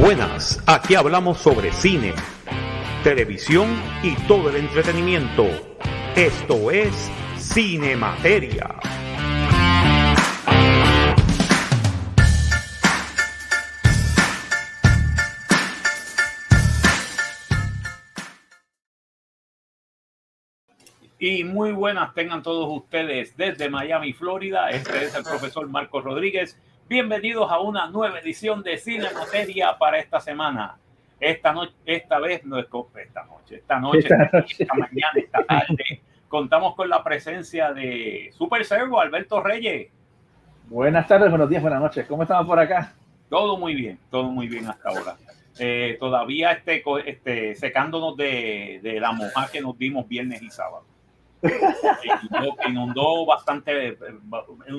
Buenas, aquí hablamos sobre cine, televisión y todo el entretenimiento. Esto es Cine Materia. Y muy buenas tengan todos ustedes desde Miami, Florida. Este es el profesor Marcos Rodríguez. Bienvenidos a una nueva edición de Cine Materia para esta semana. Esta noche, esta vez no es esta noche, esta noche, esta, esta mañana, esta tarde. Contamos con la presencia de Super Servo, Alberto Reyes. Buenas tardes, buenos días, buenas noches. ¿Cómo estamos por acá? Todo muy bien, todo muy bien hasta ahora. Eh, todavía este, este, secándonos de, de la moja que nos dimos viernes y sábado inundó, inundó, bastante,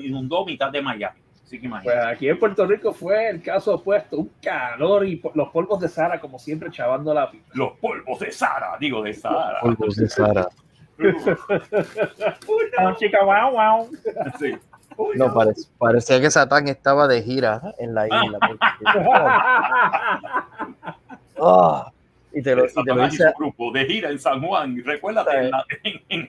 inundó mitad de Miami. Así que pues aquí en Puerto Rico fue el caso opuesto, un calor y los polvos de Sara, como siempre, chavando la. Los polvos de Sara, digo de Sara. Polvos de Sara. no, chica, wow, wow. Sí. no, parece, parecía que Satán estaba de gira en la isla. oh, y te lo, y te lo dice. grupo de gira en San Juan, recuérdate, en, en, en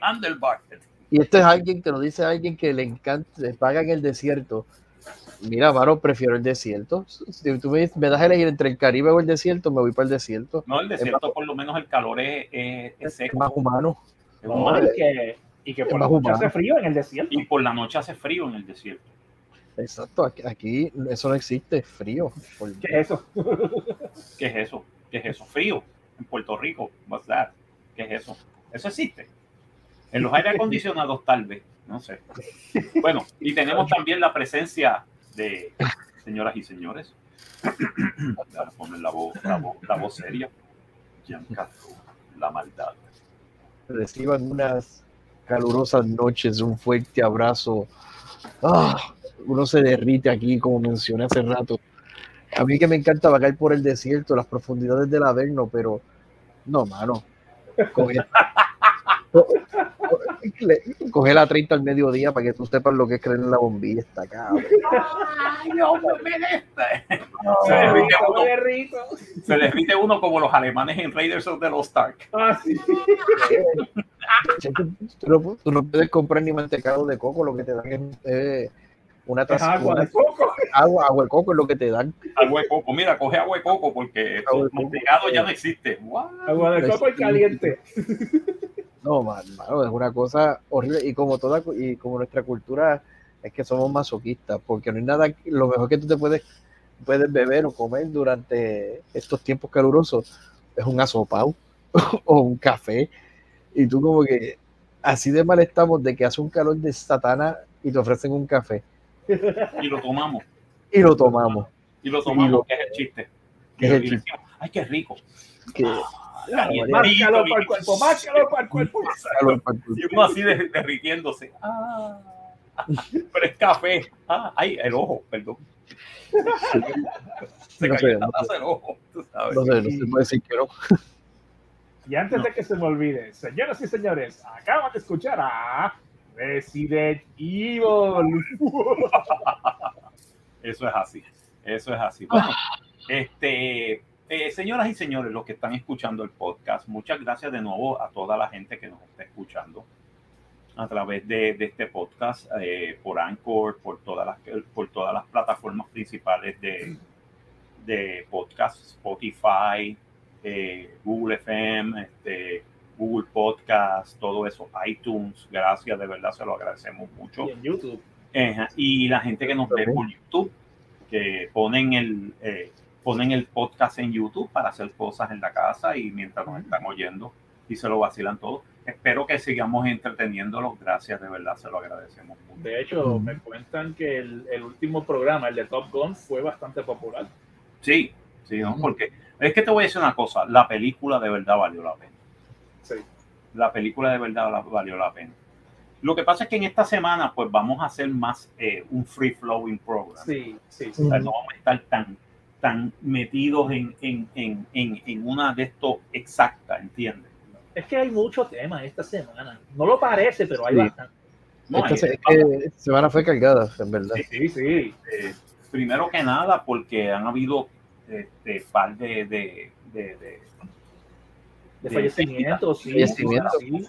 Y esto es alguien que lo dice a alguien que le encanta, le paga en el desierto. Mira, Maro, prefiero el desierto. Si tú me, me das a elegir entre el Caribe o el desierto, me voy para el desierto. No, el desierto, por lo menos el calor es, es, seco. más humano. Es humano. y, que, y que por la noche hace frío en el desierto. Y por la noche hace frío en el desierto. Exacto, aquí, aquí eso no existe, frío. ¿Qué es eso? ¿Qué es eso? ¿Qué es eso? Frío en Puerto Rico. What's that? ¿Qué es eso? Eso existe. En los aire acondicionados tal vez, no sé. Bueno, y tenemos también la presencia de señoras y señores. a poner la voz, la voz, la voz seria. Giancarlo, la maldad. Reciban unas calurosas noches, un fuerte abrazo. Ah, uno se derrite aquí, como mencioné hace rato. A mí que me encanta vagar por el desierto, las profundidades del Averno, pero no, mano. Coge, coge la 30 al mediodía para que tú sepas lo que es creer en la bombilla. Está acá. Ay, no me se, uno, se derrite uno como los alemanes en Raiders of the Lost Ark. Ah, sí. tú, no, tú, no, puedes comprar ni mantecado de coco, lo que te dan es. Eh, una taza agua de coco. Agua, agua de coco es lo que te dan. Agua de coco, mira, coge agua de coco porque el mantecado ya no existe. Agua de coco y caliente. No, man, es una cosa horrible y como toda y como nuestra cultura es que somos masoquistas, porque no hay nada, lo mejor que tú te puedes puedes beber o comer durante estos tiempos calurosos es un asopao o un café y tú como que así de mal estamos de que hace un calor de satana y te ofrecen un café y lo tomamos. Y lo tomamos. Y lo tomamos, que es el chiste. Que es el chiste. Ay, qué rico. Que, ah, márcalo para el cuerpo, márcalo para el cuerpo. Y uno así derritiéndose. Ah, pero es café. Ah, ay, el ojo, perdón. Se no cayó sé, el ojo. Tú sabes. No sé, no se puede decir que no. Y antes de que se me olvide, señoras y señores, acaban de escuchar a Resident Evil. Eso es así. Eso es así. Bueno, este, eh, señoras y señores, los que están escuchando el podcast, muchas gracias de nuevo a toda la gente que nos está escuchando a través de, este podcast, eh, por Anchor, por todas las, por todas las plataformas principales de, de podcast, Spotify, eh, Google FM, este, Google Podcast, todo eso, iTunes, gracias, de verdad se lo agradecemos mucho. Y en YouTube. y la gente que nos ve por YouTube, que ponen el, eh, ponen el podcast en YouTube para hacer cosas en la casa y mientras nos están oyendo y se lo vacilan todo. Espero que sigamos entreteniéndolos, gracias, de verdad, se lo agradecemos mucho. De hecho, me cuentan que el, el último programa, el de Top Gun, fue bastante popular. Sí, sí, ¿no? porque es que te voy a decir una cosa, la película de verdad valió la pena. La película de verdad valió la pena. Lo que pasa es que en esta semana, pues vamos a hacer más eh, un free flowing program. Sí, sí, no vamos a estar tan, tan metidos en, en, en, en, una de esto exacta, ¿entiendes? Es que hay muchos temas esta semana. No lo parece, pero hay bastante. No, esta semana fue cargada, en verdad. Sí, sí, sí. Eh, primero que nada, porque han habido este, par de, de, de, de, De fallecimientos, sí. Fallecimientos. sí.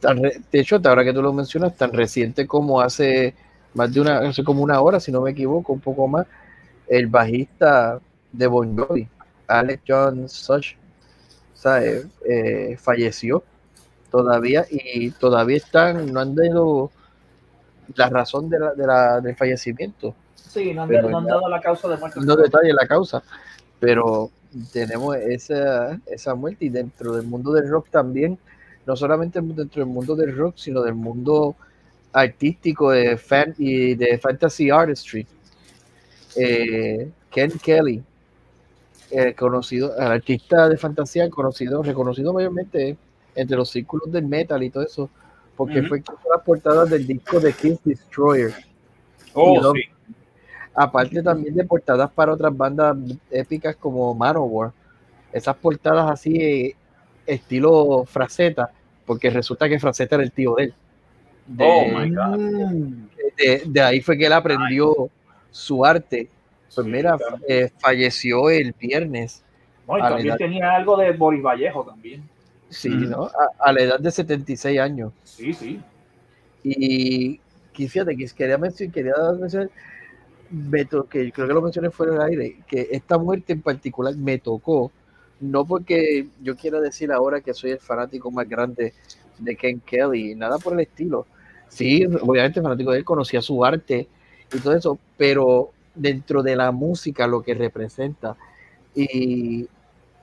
re- de hecho, ahora que tú lo mencionas, tan reciente como hace más de una, hace como una hora, si no me equivoco, un poco más, el bajista de Bon Jovi, Alex John Such, ¿sabes? Eh, falleció todavía y todavía están, no han dado la razón de la, de la- del fallecimiento, Sí, no han, no dado la causa de muerte. no detalle la causa, pero tenemos esa, esa muerte y dentro del mundo del rock también, no solamente dentro del mundo del rock, sino del mundo artístico de fan y de fantasy artistry. Eh, Ken Kelly, eh, conocido, el artista de fantasía conocido, reconocido mayormente entre los círculos del metal y todo eso, porque Ujú. fue quien hizo las portadas del disco de Kiss Destroyer Oh, sí. aparte también de portadas para otras bandas épicas como Manowar, esas portadas así eh, estilo Fraceta, porque resulta que Fraceta era el tío de él. De, Oh, my God. de, de ahí fue que él aprendió su arte. Pues Sí, mira, claro. eh, falleció el viernes, No, y a la también edad- tenía algo de Boris Vallejo también. sí, Ujú. ¿no? A, a la edad de 76 años. Sí, sí. Y que fíjate que quería mencionar, quería mencionar, me to- que creo que lo mencioné fuera del aire, que esta muerte en particular me tocó, no porque yo quiera decir ahora que soy el fanático más grande de Ken Kelly, nada por el estilo. Sí, obviamente fanático de él, conocía su arte y todo eso, pero dentro de la música, lo que representa, y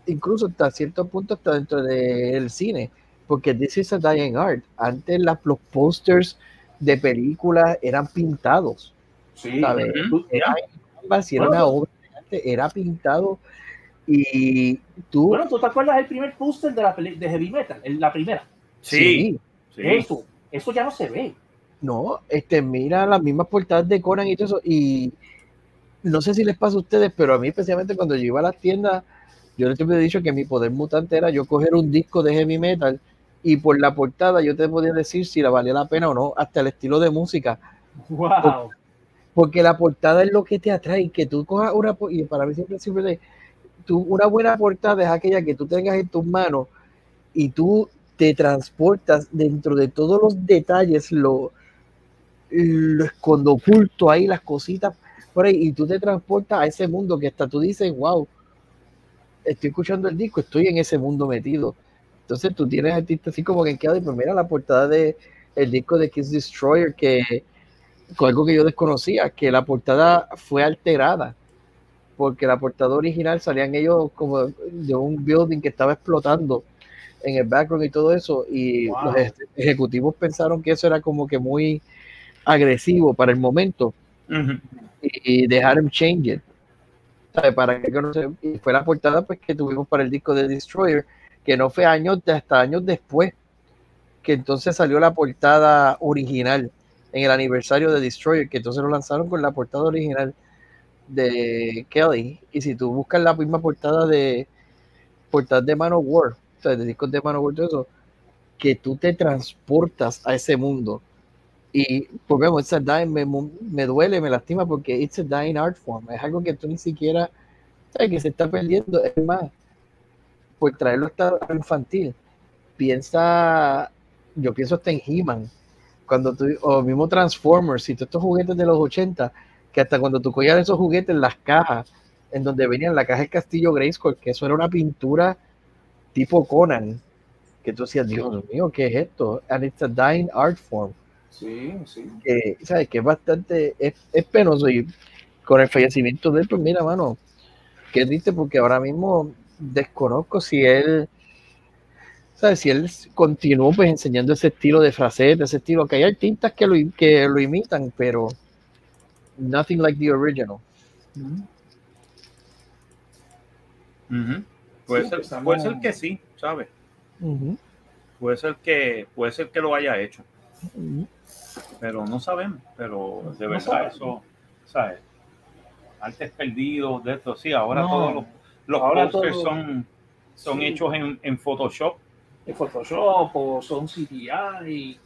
incluso hasta cierto punto hasta dentro del cine, porque This is a Dying Art. Antes las, los posters de películas eran pintados, Sí. Era, una obra era pintado y tú, Bueno, ¿tú te acuerdas del primer póster de, la de Heavy Metal? La primera. Sí, sí. Eso. Eso ya no se ve. No, este, mira las mismas portadas de Conan y todo eso, y no sé si les pasa a ustedes, pero a mí especialmente cuando yo iba a las tiendas, yo siempre he dicho que mi poder mutante era yo coger un disco de heavy metal y por la portada yo te podía decir si la valía la pena o no, hasta el estilo de música. Wow. porque la portada es lo que te atrae, que tú cojas una, y para mí siempre siempre de, tú, una buena portada es aquella que tú tengas en tus manos y tú te transportas dentro de todos los detalles, lo, lo escondo oculto ahí, las cositas por ahí, y tú te transportas a ese mundo que hasta tú dices, wow, estoy escuchando el disco, estoy en ese mundo metido. Entonces tú tienes artistas así como que queda, y pues mira la portada de el disco de Kiss Destroyer, que con algo que yo desconocía, que la portada fue alterada, porque la portada original salían ellos como de un building que estaba explotando en el background y todo eso, y Wow. los eje- ejecutivos pensaron que eso era como que muy agresivo para el momento y, y dejaron change it. ¿Sabe? Para que no se- fue la portada pues que tuvimos para el disco de Destroyer, que no fue años, hasta años después, que entonces salió la portada original en el aniversario de Destroyer, que entonces lo lanzaron con la portada original de Kelly. Y si tú buscas la misma portada de portada de Manowar, o sea, de discos de Manowar, todo eso, que tú te transportas a ese mundo. Y pues vemos, it's a dying, me, me duele, me lastima porque it's a dying art form. Es algo que tú ni siquiera sabes que se está perdiendo. Es más, por traerlo hasta infantil, piensa, yo pienso hasta en He-Man, cuando tú, o mismo Transformers, y todos estos juguetes de los 80, que hasta cuando tú cogías esos juguetes, las cajas, en donde venían la caja del Castillo Grayskull, que eso era una pintura tipo Conan, que tú decías, Dios mío, ¿qué es esto? And it's a dying art form Sí, sí. que, ¿sabes? que es bastante, es, es penoso y con el fallecimiento de él, pues mira, mano, qué triste porque ahora mismo desconozco si él, ¿sabes? Si él continuó pues enseñando ese estilo de fraseta, ese estilo, que hay artistas que lo, que lo imitan, pero nothing like the original. Puede, Sí, ser, puede ser que sí, ¿sabes? Puede ser que puede ser que lo haya hecho, ujú. Pero no sabemos. Pero de verdad eso, ¿sabes? Artes perdidos de esto, sí. Ahora No. todos los, los Ahora todo- son, son Sí. hechos en, en Photoshop ¿Es Photoshop o son CGI?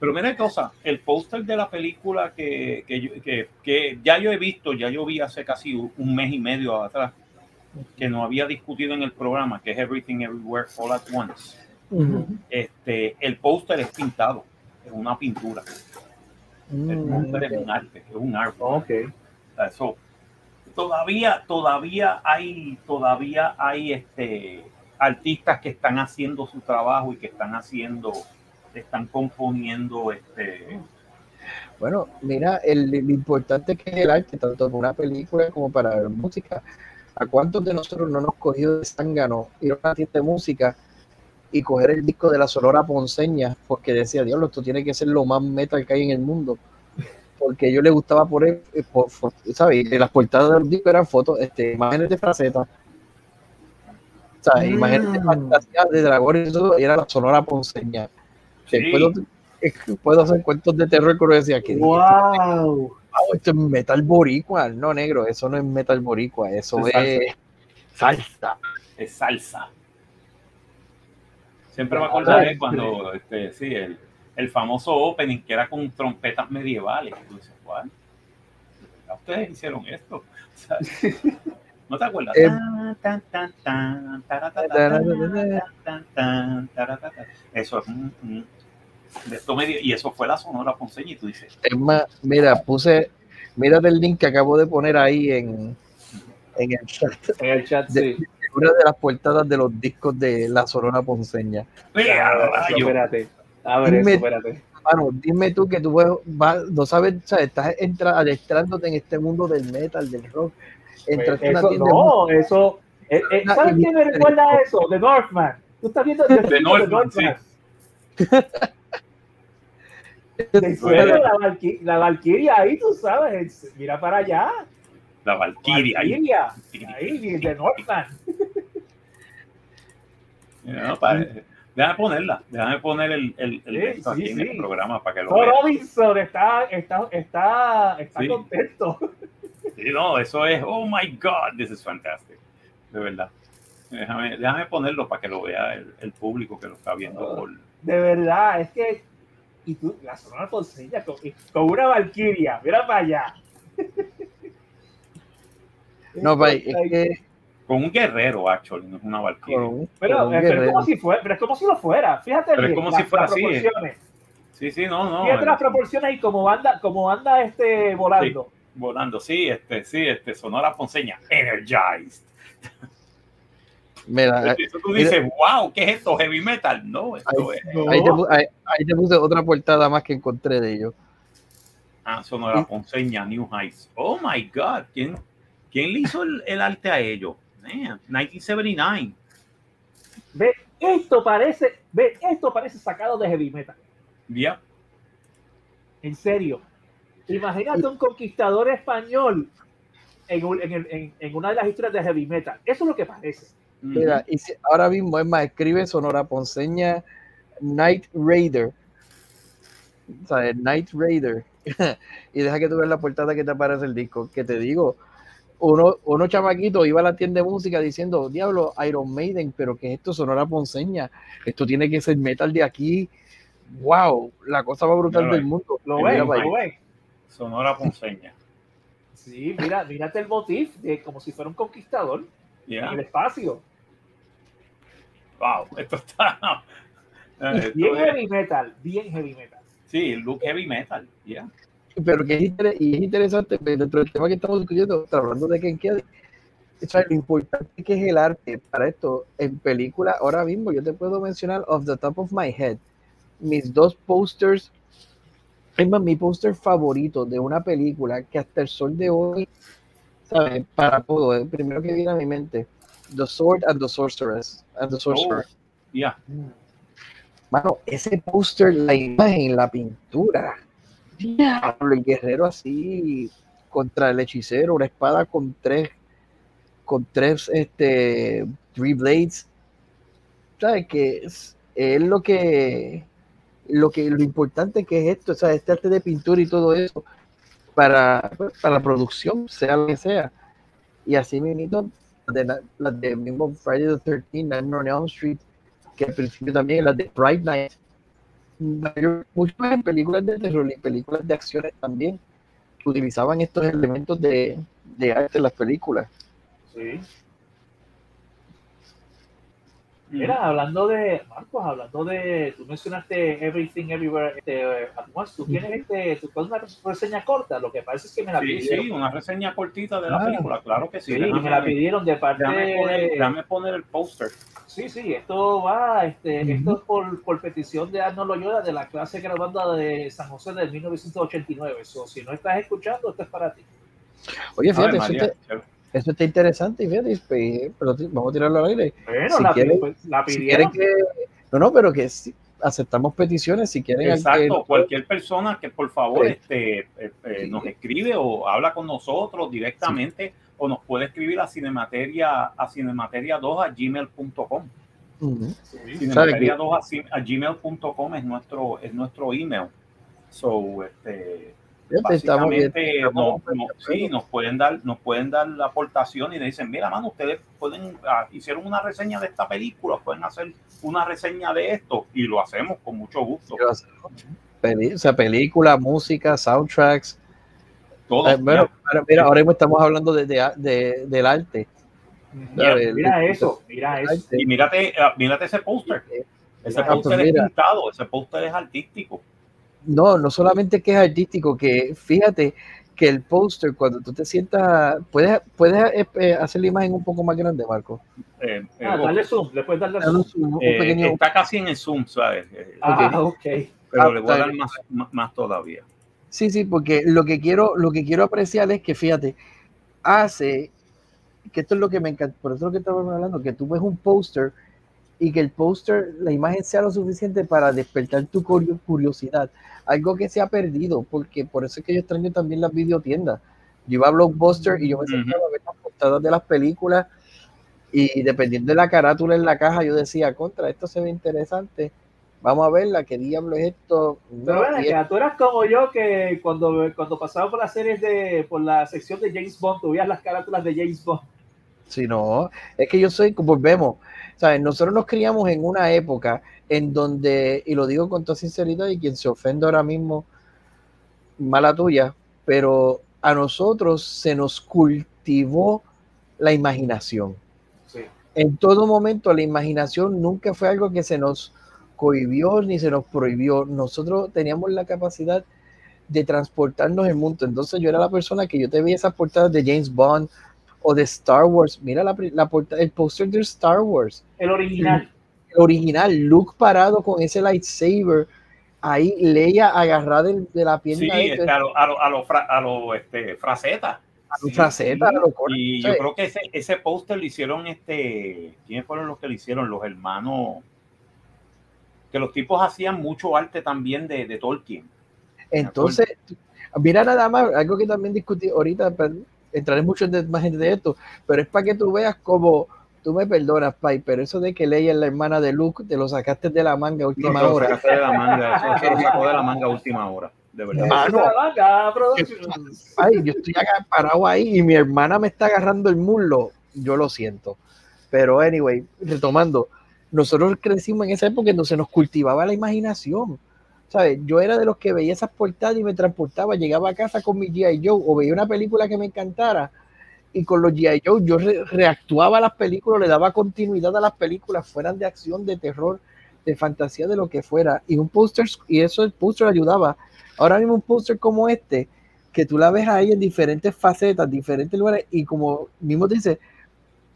Pero mira cosa, el póster de la película que, que, yo- que- que ya yo he visto, ya yo vi hace casi un mes y medio atrás, que no había discutido en el programa, que es Everything Everywhere All at Once. Este, el póster es pintado, es una pintura. El póster es un arte, es un arte. Ok. Eso, todavía, todavía hay, todavía hay este, artistas que están haciendo su trabajo y que están haciendo, están componiendo este, Bueno, mira, el, lo importante que es el arte, tanto para una película como para la música. ¿A cuántos de nosotros no nos cogió de zángano ir a una tienda de música y coger el disco de la Sonora Ponceña? Porque decía, diablo, esto tiene que ser lo más metal que hay en el mundo. Porque a ellos les gustaba poner, eh, por- por- ¿sabes? Y las portadas de los discos eran fotos, este, imágenes de fraceta. ¿Sabes? Imágenes de fantasía de dragones y todo, y era la Sonora Ponceña. Sí. Que Puedo, puedo hacer cuentos de terror que decía que ¡Wow! Esto es metal boricua. No, negro, eso no es metal boricua, eso Es es salsa. es salsa. Siempre me acordaré cuando, este, sí, el, el famoso opening que era con trompetas medievales. Y tú dices, ¿cuál? Ustedes hicieron esto. O sea, ¿No te acuerdas? Eh, Tan, tan, tan, taratata, tan, tan, tan, taratata. Eso es un, un- de esto medio, y eso fue la Sonora Ponceña y tú dices, Es más, mira, puse, mírate el link que acabo de poner ahí en, en el chat. En el chat, De- sí. Una de las portadas de los discos de la Sonora Ponceña. ¡Mira, Ah, espérate. A ver, eso, Dime- espérate. Mano, dime tú que tú vas- vas- no sabes, o sea, estás entra, adentrándote en este mundo del metal, del rock. Entraste a una Eso, de no, eso. eh, eh, ¿Sabes qué me recuerda a eso? The Northman. Tú estás viendo The, The Northman, De suelo, la, la Valkyria ahí, tú sabes. Mira para allá. La Valkyria. ahí. The Northman. No, pa- Déjame ponerla, déjame poner el, el, el Sí, sí, aquí en sí. el programa para que lo vean. Robinson está, está, está, está contento. Sí, no, eso es, oh my God, this is fantastic. De verdad. Déjame, déjame ponerlo para que lo vea el, el público que lo está viendo. por- De verdad, es que. Y tú, la Sonora Ponceña con, con una Valkyria. Mira para allá. No, pa, es que con un guerrero, actually, no es una un- Pero, eh, pero es como si fuera, pero es como si lo fuera. Fíjate Pero es bien, como las- si fuera así, eh. Sí, sí, no, no. Fíjate las proporciones y como anda, como anda este volando. volando, sí, este, sí, este, Sonora Ponceña, energized. Mira, Eso tú dices, wow, ¿qué es esto? Heavy metal. No, esto Ahí- es. No. ahí, te, pu- ahí- ahí te puse otra portada más que encontré de ellos. Ah, Sonora Ponceña, New Heights. Oh my God, ¿quién, quién le hizo el, el arte a ellos? Man, 1979. Ve, esto parece, ve, esto parece sacado de heavy metal. Ya. En serio. Imagínate un conquistador español en, un- en el- en- en una de las historias de heavy metal. Eso es lo que parece. Mira, y si- ahora mismo es más, escribe Sonora Ponceña Night Raider. O sea, Night Raider. y deja que tú veas la portada que te aparece el disco. Que te digo, uno, uno chamaquito iba a la tienda de música diciendo, diablo, Iron Maiden, pero que esto Sonora Ponceña. Esto tiene que ser metal de aquí. Wow, la cosa más brutal del mundo. ¿Lo ves? allá. ¿Lo ves? Sonora Ponceña. Sí, mira, mírate el motif de como si fuera un conquistador en el espacio. Wow, esto está. esto Bien es- heavy metal, bien heavy metal. sí, el look heavy metal. Ya. Pero que es, inter- y es interesante pues, dentro del tema que estamos discutiendo, hablando de Ken Kelly, o sea, lo importante que es el arte para esto en película ahora mismo yo te puedo mencionar off the top of my head mis dos posters es más mi póster favorito de una película que hasta el sol de hoy ¿sabes? para todo el primero que viene a mi mente The Sword and the Sorceress and the Sorcerer Oh, ya. Mano, ese póster, la imagen, la pintura. Diablo, el guerrero así contra el hechicero, una espada con tres, con tres, este, three blades. ¿Sabes? Que es, es lo que, lo que, lo importante que es esto, o sea, este arte de pintura y todo eso para, para la producción, sea lo que sea. Y así mismo, de, la- de mismo Friday the 13th, Nightmare on Street, que al principio también las de Pride Night, muchas películas de terror y películas de acciones también utilizaban estos elementos de, arte en las películas. Mira, hablando de, Marcos, hablando de, tú mencionaste Everything Everywhere este, at Once, tú tienes este, tú una reseña corta, lo que parece es que me la pidieron. Sí, una reseña cortita de la Ah. película, claro que sí. Sí, déjame, me la pidieron de parte déjame poner, de... déjame poner el póster. Sí, sí, esto va, este, esto es por, por petición de Arnold Loyola de la clase graduanda de San José del 1989. So, si no estás escuchando, esto es para ti. Oye, fíjate, María, chévere. Eso está interesante, y fíjate, pues, pero vamos a tirarlo al aire. Bueno, Si la, quieren- pues, la Si pidieron. quieren que, no, no, pero que sí, aceptamos peticiones, si quieren. Exacto, que- cualquier persona que por favor Sí. este, eh, eh, Sí. nos escribe o habla con nosotros directamente o nos puede escribir a cinemateria a cinemateria2 a gmail.com. Ujú. Sí. Cinemateria2 a, gmail.com es nuestro, es nuestro email. So, este, básicamente estamos no- no- sí, nos pueden dar nos pueden dar la aportación y le dicen mira mano ustedes pueden ah, hicieron una reseña de esta película pueden hacer una reseña de esto y lo hacemos con mucho gusto peli- o sea, película, música, soundtracks. todo. Eh, bueno, mira, ahora mismo estamos hablando de, de- de- del arte. Mira El- eso, mira eso. y mírate ah, mírate ese póster. Ese Ah, pues póster es pintado ese póster es artístico No, no solamente que es artístico, que fíjate que el póster, cuando tú te sientas, puedes, puedes eh, hacer la imagen un poco más grande, Marco. Eh, eh, Ah, dale zoom, le puedes darle Dale zoom. un zoom, un eh, pequeño- está casi en el zoom sabes Ah, ok. pero Ah, le voy a está dar más, más todavía Sí, sí, porque lo que quiero, lo que quiero apreciar es que, fíjate, hace que esto es lo que me encanta, por eso es lo que estamos hablando, que tú ves un póster y que el póster, la imagen sea lo suficiente para despertar tu curio- curiosidad, algo que se ha perdido, porque por eso es que yo extraño también las videotiendas. Yo iba a Blockbuster y yo me sentaba a ver las portadas de las películas y dependiendo de la carátula en la caja, yo decía, contra, esto se ve interesante, vamos a verla, qué diablo es esto. Pero No, ven y acá, tú eras como yo que cuando, cuando pasaba por las series de, por la sección de James Bond, tú veías las carátulas de James Bond. Si no, es que yo soy, como vemos, ¿sabes? Nosotros nos criamos en una época en donde, y lo digo con toda sinceridad, y quien se ofende ahora mismo, mala tuya, pero a nosotros se nos cultivó la imaginación. Sí. En todo momento la imaginación nunca fue algo que se nos cohibió ni se nos prohibió. Nosotros teníamos la capacidad de transportarnos el mundo. Entonces yo era la persona que yo te veía esas portadas de James Bond o de Star Wars. Mira la, la el póster de Star Wars, El original. el original, Luke parado con ese lightsaber, ahí Leia agarrada de, de la pierna sí de este, a lo, a lo, a lo, a lo, este, fraceta a su fraceta, a lo corto. Y Sí. yo creo que ese, ese póster lo hicieron, este, ¿quiénes fueron los que lo hicieron? Los hermanos, que los tipos hacían mucho arte también de, de Tolkien. Entonces, mira nada más, algo que también discutí ahorita, pero entraré mucho en de- más gente de esto, pero es para que tú veas como, tú me perdonas, Pai, pero eso de que Leia es la hermana de Luke, te lo sacaste de la manga última lo hora. sacaste de la manga, eso lo sacó de la manga última hora, de verdad. Ah, no. Producción. Ay, yo estoy acá parado ahí y mi hermana me está agarrando el muslo, yo lo siento. Pero anyway, retomando, nosotros crecimos en esa época en donde se nos cultivaba la imaginación. ¿Sabes? Yo era de los que veía esas portadas y me transportaba, llegaba a casa con mi G.I. Joe o veía una película que me encantara y con los G.I. Joe yo re- reactuaba a las películas, le daba continuidad a las películas, fueran de acción, de terror, de fantasía, de lo que fuera. Y un póster, y eso el póster ayudaba. Ahora mismo un póster como este, que tú la ves ahí en diferentes facetas, diferentes lugares, y como mismo dice,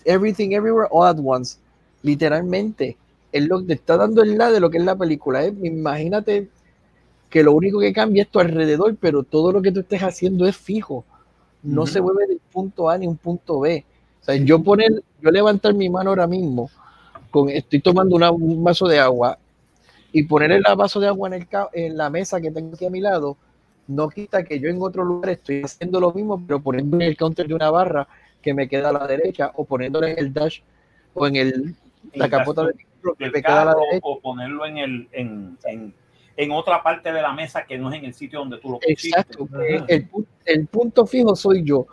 everything everywhere all at once. Literalmente, es lo que te está dando el lado de lo que es la película. ¿eh? Imagínate que lo único que cambia es tu alrededor, pero todo lo que tú estés haciendo es fijo. No se mueve del punto A ni un punto B. O sea, yo poner, yo levantar mi mano ahora mismo, con, estoy tomando una- un vaso de agua y poner el vaso de agua en, el, en la mesa que tengo aquí a mi lado, no quita que yo en otro lugar estoy haciendo lo mismo, pero poniendo en el counter de una barra que me queda a la derecha o poniéndole en el dash o en el, la capota del que del me queda a la derecha. o ponerlo en, el, en, en, en otra parte de la mesa que no es en el sitio donde tú lo pusiste. Exacto. El, el punto fijo soy yo.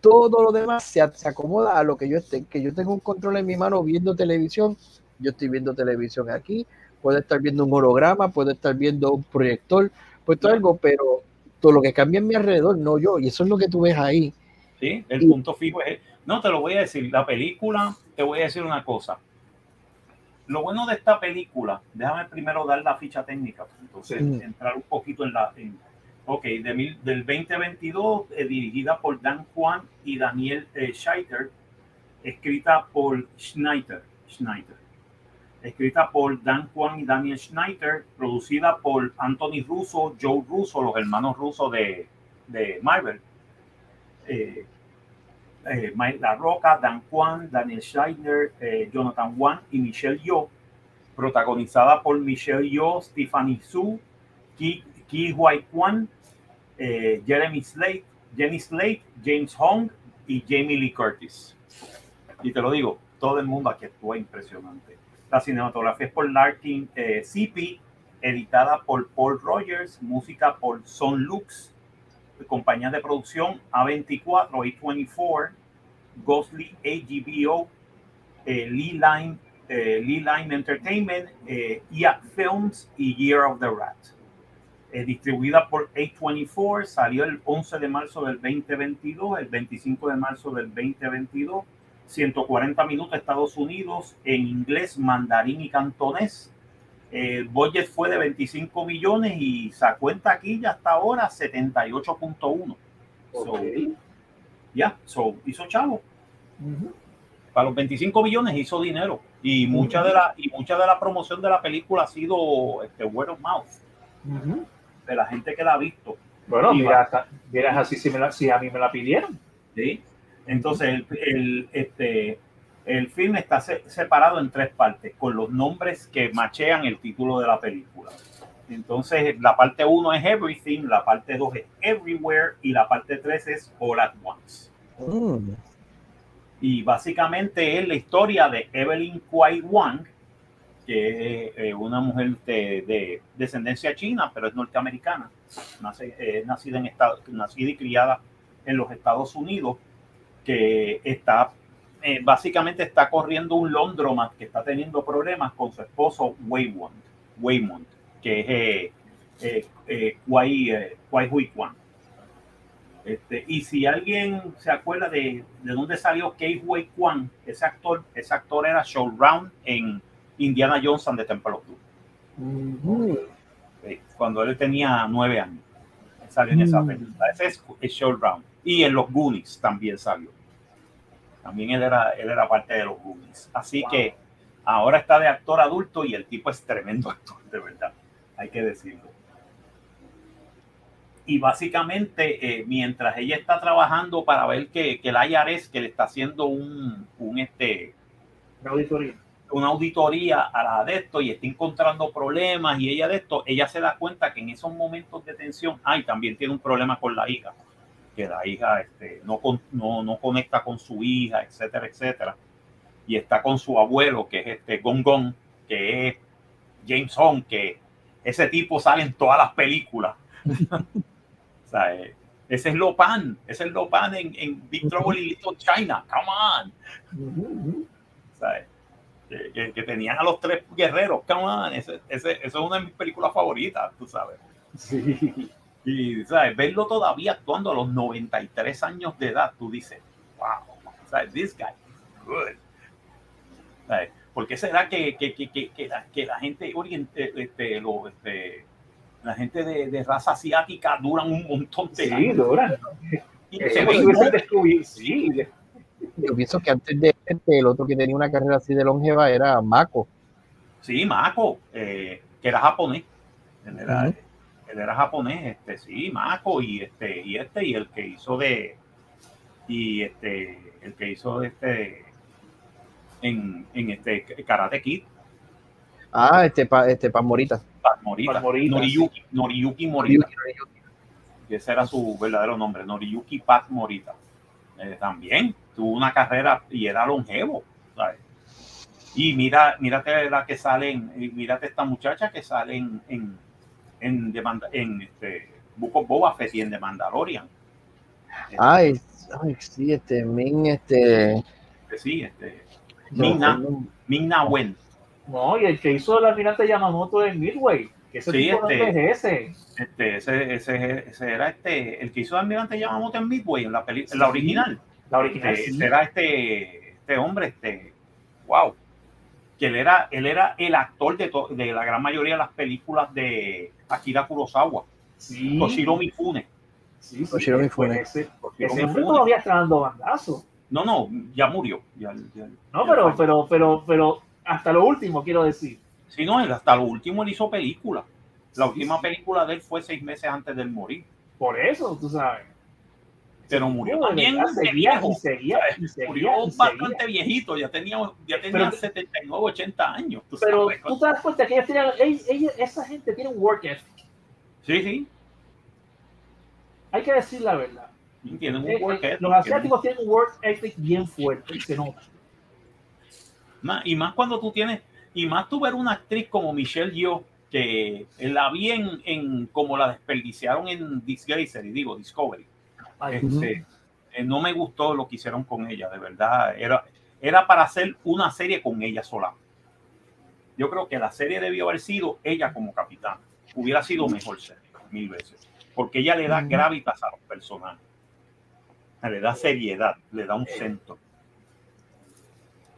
Todo lo demás se, se acomoda a lo que yo esté. Que yo tengo un control en mi mano viendo televisión, yo estoy viendo televisión aquí, puede estar viendo un holograma, puede estar viendo un proyector, pues todo algo, pero todo lo que cambia en mi alrededor, no yo, y eso es lo que tú ves ahí. Sí, el punto fijo es, no te lo voy a decir, la película, te voy a decir una cosa. Lo bueno de esta película, déjame primero dar la ficha técnica, entonces entrar un poquito en la... ok, de del 2022, eh, dirigida por Dan Juan y Daniel eh, Scheiter, escrita por Schneider. Schneider escrita por Dan Juan y Daniel Schneider, producida por Anthony Russo, Joe Russo, los hermanos rusos de, de Marvel. Eh, eh, La Roca, Dan Juan, Daniel Schneider, eh, Jonathan Wan y Michelle Yeoh, protagonizada por Michelle Yeoh, Stephanie Su, Ki, Ki Huai Kwan, Jeremy Slate, Jenny Slate, James Hong y Jamie Lee Curtis. Y te lo digo, todo el mundo aquí estuvo impresionante. La cinematografía es por Larkin eh, editada por Paul Rogers, música por Son Lux, compañía de producción A24, A24, Ghostly AGBO, eh, Lee, Line, eh, Entertainment, eh, Films y Year of the Rat. Eh, distribuida por A24, salió el 11 de marzo del 2022, el 25 de marzo del 2022 140 minutos Estados Unidos en inglés, mandarín y cantonés. El budget fue de 25 millones y sacó en taquilla hasta ahora 78.1. ya, so, hizo chavo. Para los 25 millones hizo dinero. Y mucha, de la, y mucha de la promoción de la película ha sido este, word of mouth. De la gente que la ha visto. Bueno, mira, así si, me si a mí me la pidieron. Sí, entonces, el, este, el film está separado en tres partes, con los nombres que machean el título de la película. Entonces, la parte 1 es Everything, la parte 2 es Everywhere y la parte 3 es All at Once. Mm. Y básicamente es la historia de Evelyn Kwai Wang, que es eh, una mujer de, descendencia china, pero es norteamericana, nacida, en nacida y criada en los Estados Unidos que está eh, básicamente está corriendo un Londromat que está teniendo problemas con su esposo Waymond, Waymond que es eh, eh, eh Kwai, eh, Hui Kwan. Este, y si alguien se acuerda de, de dónde salió Kei Hui Kwan, ese actor, ese actor era Showround en Indiana Jones and the Temple of Doom. cuando él tenía nueve años. Salió en esa mm. película. Ese es, es Showround. Y en los Goonies también salió. También él era, él era parte de los Goonies. Así que ahora está de actor adulto y el tipo es tremendo actor, de verdad. Hay que decirlo. Y básicamente, eh, mientras ella está trabajando para ver que, que el IRS, que le está haciendo un, un este, una auditoría. una auditoría a la de esto y está encontrando problemas y ella de esto, ella se da cuenta que en esos momentos de tensión, ay, también tiene un problema con la hija que la hija este, no, no, no, conecta con su hija, etcétera, etcétera. Y está con su abuelo, que es este Gong Gong, que es James Hong, que ese tipo sale en todas las películas. o sea, eh, ese es Lopan, ese es Lopan en, en Big Trouble in Little China, come on. o sea, que, que, tenían a los tres guerreros, come on, ese, ese, eso es una de mis películas favoritas, tú sabes. Sí. Y, ¿sabes? Verlo todavía actuando a los 93 años de edad, tú dices, wow, ¿sabes? This guy is good. ¿Sabes? ¿Por qué será que, que, que, que la, la, gente oriente, este, lo, este, la gente de, de, raza asiática duran un montón de años? Sí, duran. Y sí. Yo pienso que antes de este, el otro que tenía una carrera así de longeva era Mako. Sí, Mako, eh, que era japonés. Era, él era japonés, este, sí, Mako y este, y este, y el que hizo de, y este, el que hizo este, en, en este Karate Kid. Ah, este, pa, este Paz Morita. Paz Morita. Noriyuki, Noriyuki Morita. Ese era su verdadero nombre, Noriyuki Paz Morita. Eh, también tuvo una carrera y era longevo, ¿sabes? Y mira, mírate la que salen, mírate esta muchacha que sale en en, en este, Book Boba Fett y en The Mandalorian. Ay, ay sí, este, Min, este... Sí, este... Ming Na, Wen. No, y el que hizo el almirante Yamamoto en Midway. Que ese Sí, este- no es ese. Este, ese, ese, ese era este, el que hizo Almirante Yamamoto en Midway, en la, peli, en la Sí. original. La original. Este, sí. ese era este, este hombre, este, wow. Que él era, él era el actor de, de la gran mayoría de las películas de Akira Kurosawa, Sí, Toshiro Mifune. sí, sí, Toshiro pues Mifune. Ese, Toshiro ese hombre Mifune. todavía está dando bandazos. No, no, ya murió. Ya, ya- No, ya pero, pero, pero, pero hasta lo último quiero decir. Sí, no, él hasta lo último él hizo película. La Sí, última sí. película de él fue seis meses antes de él morir. Por eso, tú sabes. Pero murió No, también de viejo. y seguía, y seguía, Murió y bastante viejito, ya tenía, ya tenía Pero- 79, 80 años. tú Pero sabes. tú te das cuenta que ellos tenían, ellos- ellos- esa gente tiene un work ethic. Sí, sí, Hay que decir la verdad. tienen un Eh, work eh, ethic, los asiáticos tienen un work ethic bien fuerte y se nota. Más- y más cuando tú tienes, y más tú ver una actriz como Michelle Yeoh, que la vi en, en como la desperdiciaron en Disgracer, y digo Discovery. Eh, no me gustó lo que hicieron con ella, de verdad. Era, era para hacer una serie con ella sola. Yo creo que la serie debió haber sido ella como capitán. Hubiera sido mejor serie, mil veces. Porque ella le da gravitas a los personajes. Le da seriedad, le da un centro.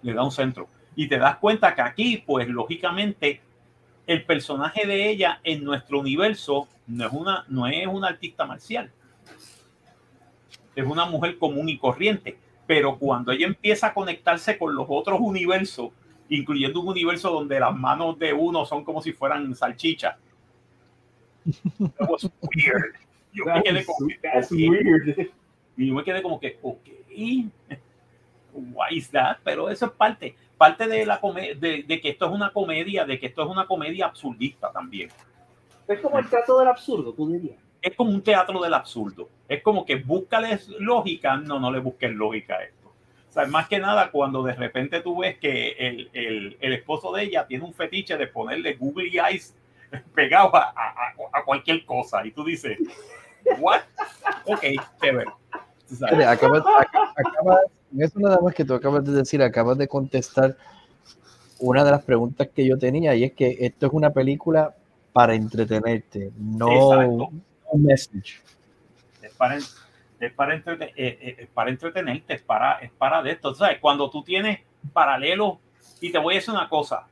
Le da un centro. Y te das cuenta que aquí, pues lógicamente, el personaje de ella en nuestro universo no es una, no es una artista marcial es una mujer común y corriente, pero cuando ella empieza a conectarse con los otros universos, incluyendo un universo donde las manos de uno son como si fueran salchichas. That was weird. Yo me quedé como que, weird. Y yo me quedé como que, ok, why is that? Pero eso es parte, parte de la de, de que esto es una comedia, de que esto es una comedia absurdista también. Es como el trato del absurdo, tú dirías. Es como un teatro del absurdo. Es como que búscales lógica, no, no le busques lógica a esto. O sea, más que nada cuando de repente tú ves que el, el- el esposo de ella tiene un fetiche de ponerle Google Eyes pegado a, a- a cualquier cosa y tú dices, what? Ok, chévere. Fíjate, acabas- eso nada más que tú acabas de decir, acabas de contestar una de las preguntas que yo tenía y es que esto es una película para entretenerte, no Exacto. Un message. es para, es para, entrete- eh, eh, es para entretenerte, es para, es para de esto. ¿Sabes? Cuando tú tienes paralelos, y te voy a decir una cosa,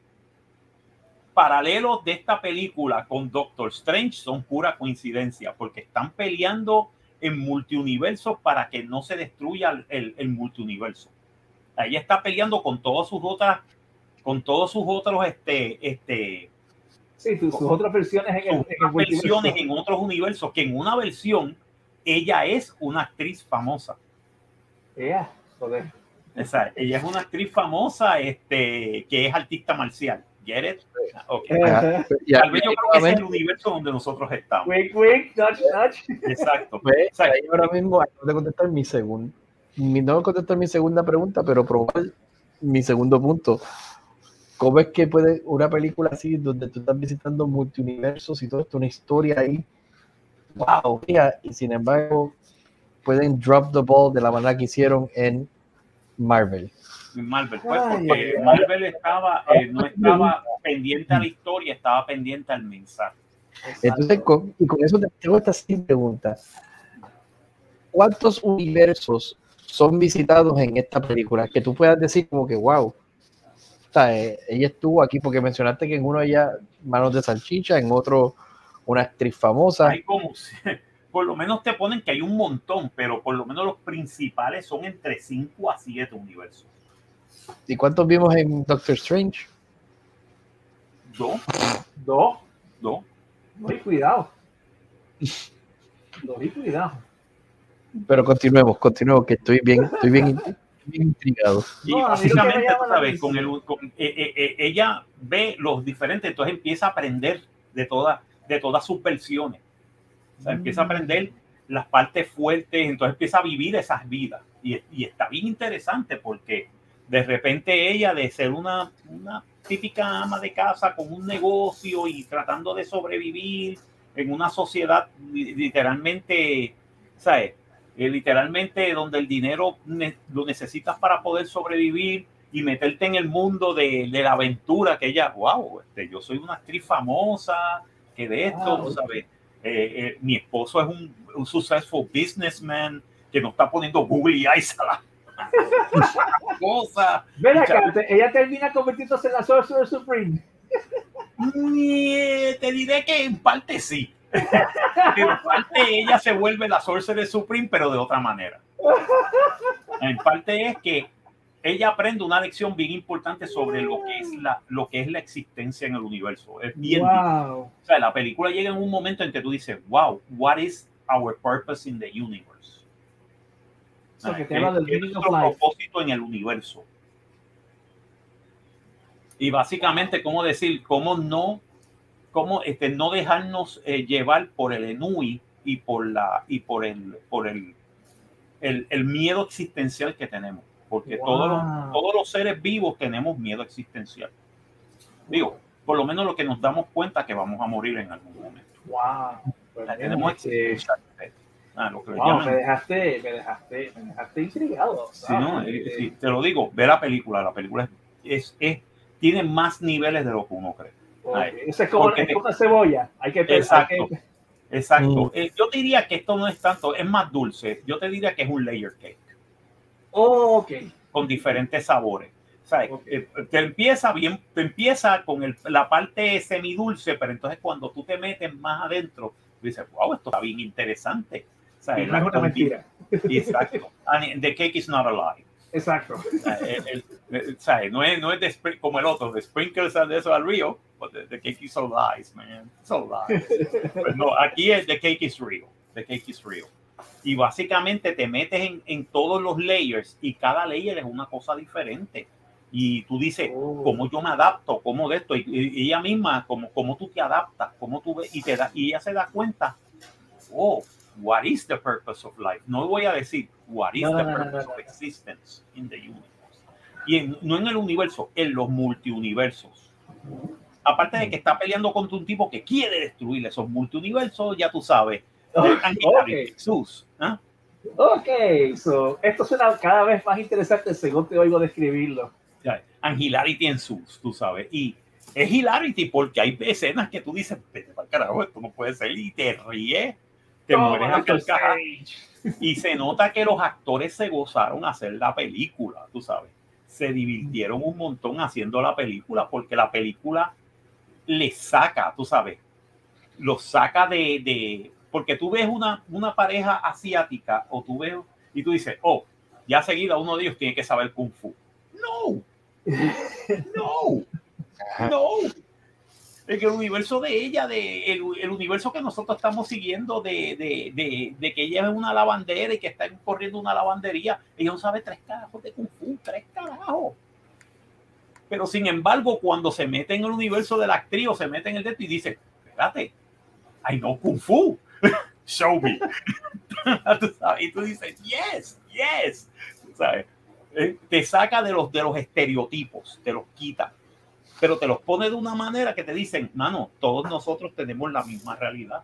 paralelos de esta película con Doctor Strange son pura coincidencia, porque están peleando en multiuniversos para que no se destruya el, el, el. Ella está peleando con todas sus otras, con todos sus otros, este, este, Sí, tus, sus otras versiones en el, sus en el versiones en otros universos, que en una versión ella es una actriz famosa. Yeah, joder. O sea, ella es una actriz famosa este, que es artista marcial. ¿Get it? Ok. Ajá. Y Tal vez yo creo que es el universo donde nosotros estamos. Wink, wink, nudge, nudge. Exacto. pues, Exacto. ahí ahora mismo acabo de contestar mi segundo, mi, no contestar mi segunda pregunta, pero probar mi segundo punto. ¿Cómo es que puede una película así, donde tú estás visitando multiuniversos y todo esto, una historia ahí? ¡Wow! Mira, y sin embargo, pueden drop the ball de la manera que hicieron en Marvel. Marvel, pues, porque. Marvel estaba, eh, no estaba pendiente a la historia, estaba pendiente al mensaje. Entonces, con, y con eso te tengo esta siguiente pregunta. ¿Cuántos universos son visitados en esta película? Que tú puedas decir como que, wow, eh, ella estuvo aquí porque mencionaste que en uno ella manos de salchicha, en otro una actriz famosa. Hay como, por lo menos te ponen que hay un montón, pero por lo menos los principales son entre 5 a 7 universos. ¿Y cuántos vimos en Doctor Strange? Dos, Dos, dos. no hay cuidado. No hay cuidado. Pero continuemos, continuemos, que estoy bien, estoy bien, bien intrigado. Y No, básicamente, tú sabes, con el, con- eh, eh, eh, ella ve los diferentes, entonces empieza a aprender de, todas de todas sus versiones. O sea, empieza a aprender las partes fuertes, entonces empieza a vivir esas vidas. Y, y está bien interesante porque de repente ella de ser una, una típica ama de casa con un negocio y tratando de sobrevivir en una sociedad li- literalmente, ¿sabes? Eh, literalmente donde el dinero ne- lo necesitas para poder sobrevivir y meterte en el mundo de, de la aventura que ella, wow, este, yo soy una actriz famosa, que de esto, Wow. ¿sabes? Eh, eh, mi esposo es un, un successful businessman que no está poniendo Google Eyes a la cosa. Ven acá, te- ella termina convirtiéndose en la Sorcerer Supreme. Ni- Te diré que en parte sí. En parte ella se vuelve la Sorcerer Supreme, pero de otra manera. En parte es que ella aprende una lección bien importante sobre lo que es la, lo que es la existencia en el universo. Es bien Wow. O sea, la película llega en un momento en que tú dices, wow, what is our purpose in the universe? O sea, que te ¿Qué- habla del qué es nuestro propósito en el universo? Y básicamente, ¿cómo decir? ¿Cómo no, cómo este, no dejarnos eh, llevar por el enui y por la y por el por el, el, el miedo existencial que tenemos? Porque todos, los, todos los seres vivos tenemos miedo existencial. Digo, por lo menos lo que nos damos cuenta que vamos a morir en algún momento. Wow. Pues, tenemos este, existencial. Ah, lo que le wow, llaman. me dejaste, me dejaste, me dejaste intrigado. Sí, no, eh, sí, te lo digo, ve la película, la película es, es, es- tiene más niveles de lo que uno cree. Eso es como, es te- como una cebolla. Hay que pensar Exacto. que Exacto. Mm. Eh, yo diría que esto no es tanto, es más dulce. Yo te diría que es un layer cake Oh, ok. con diferentes sabores. ¿Sabes? Ok. Eh, te empieza bien, te empieza con el- la parte semidulce, pero entonces cuando tú te metes más adentro, tú dices, wow, esto está bien interesante. ¿Sabes? Y no es una mentira. Exacto. And the cake is not a lie. Exacto. el- el-. No es, no es de como el otro, de sprinkles and eso al río, but the, the cake is all lies, man. All lies. Pues no, aquí es the cake is real. The cake is real. Y básicamente te metes en, en todos los layers y cada layer es una cosa diferente. Y tú dices, Oh. ¿cómo yo me adapto? ¿Cómo de esto? Y, y ella misma, ¿cómo, cómo tú te adaptas? ¿Cómo tú ves? Y, te da, y ella se da cuenta, oh, what is the purpose of life? No voy a decir, what is No, the no, no, no, purpose of existence in the universe? Y en- no en el universo, en los multiuniversos. Aparte de que está peleando contra un tipo que quiere destruir esos multiuniversos, ya tú sabes. Angela Ok. Jesús. ¿ah? Ok, so, esto suena cada vez más interesante según te oigo describirlo. Hilarity en sus, tú sabes. Y es hilarity porque hay escenas que tú dices, vete carajo, esto no puede ser, y te ríes, te Toma, mueres a. Y se nota que los actores se gozaron hacer la película, tú sabes. Se divirtieron un montón haciendo la película porque la película les saca, tú sabes, los saca de, de porque tú ves una, una pareja asiática o tú ves y tú dices, oh, ya seguida uno de ellos tiene que saber kung fu. No, no, no. Es que el universo de ella, de, el, universo que nosotros estamos siguiendo de, que ella es una lavandera y que está corriendo una lavandería, ella no sabe tres carajos de kung fu, tres carajos. Pero sin embargo, cuando se mete en el universo de la actriz o se mete en el de esto y dice, espérate, I know kung fu, show me. Y tú dices, yes, yes. Sabes, eh, te saca de los, de los estereotipos, te los quita pero te los pone de una manera que te dicen, mano, todos nosotros tenemos la misma realidad.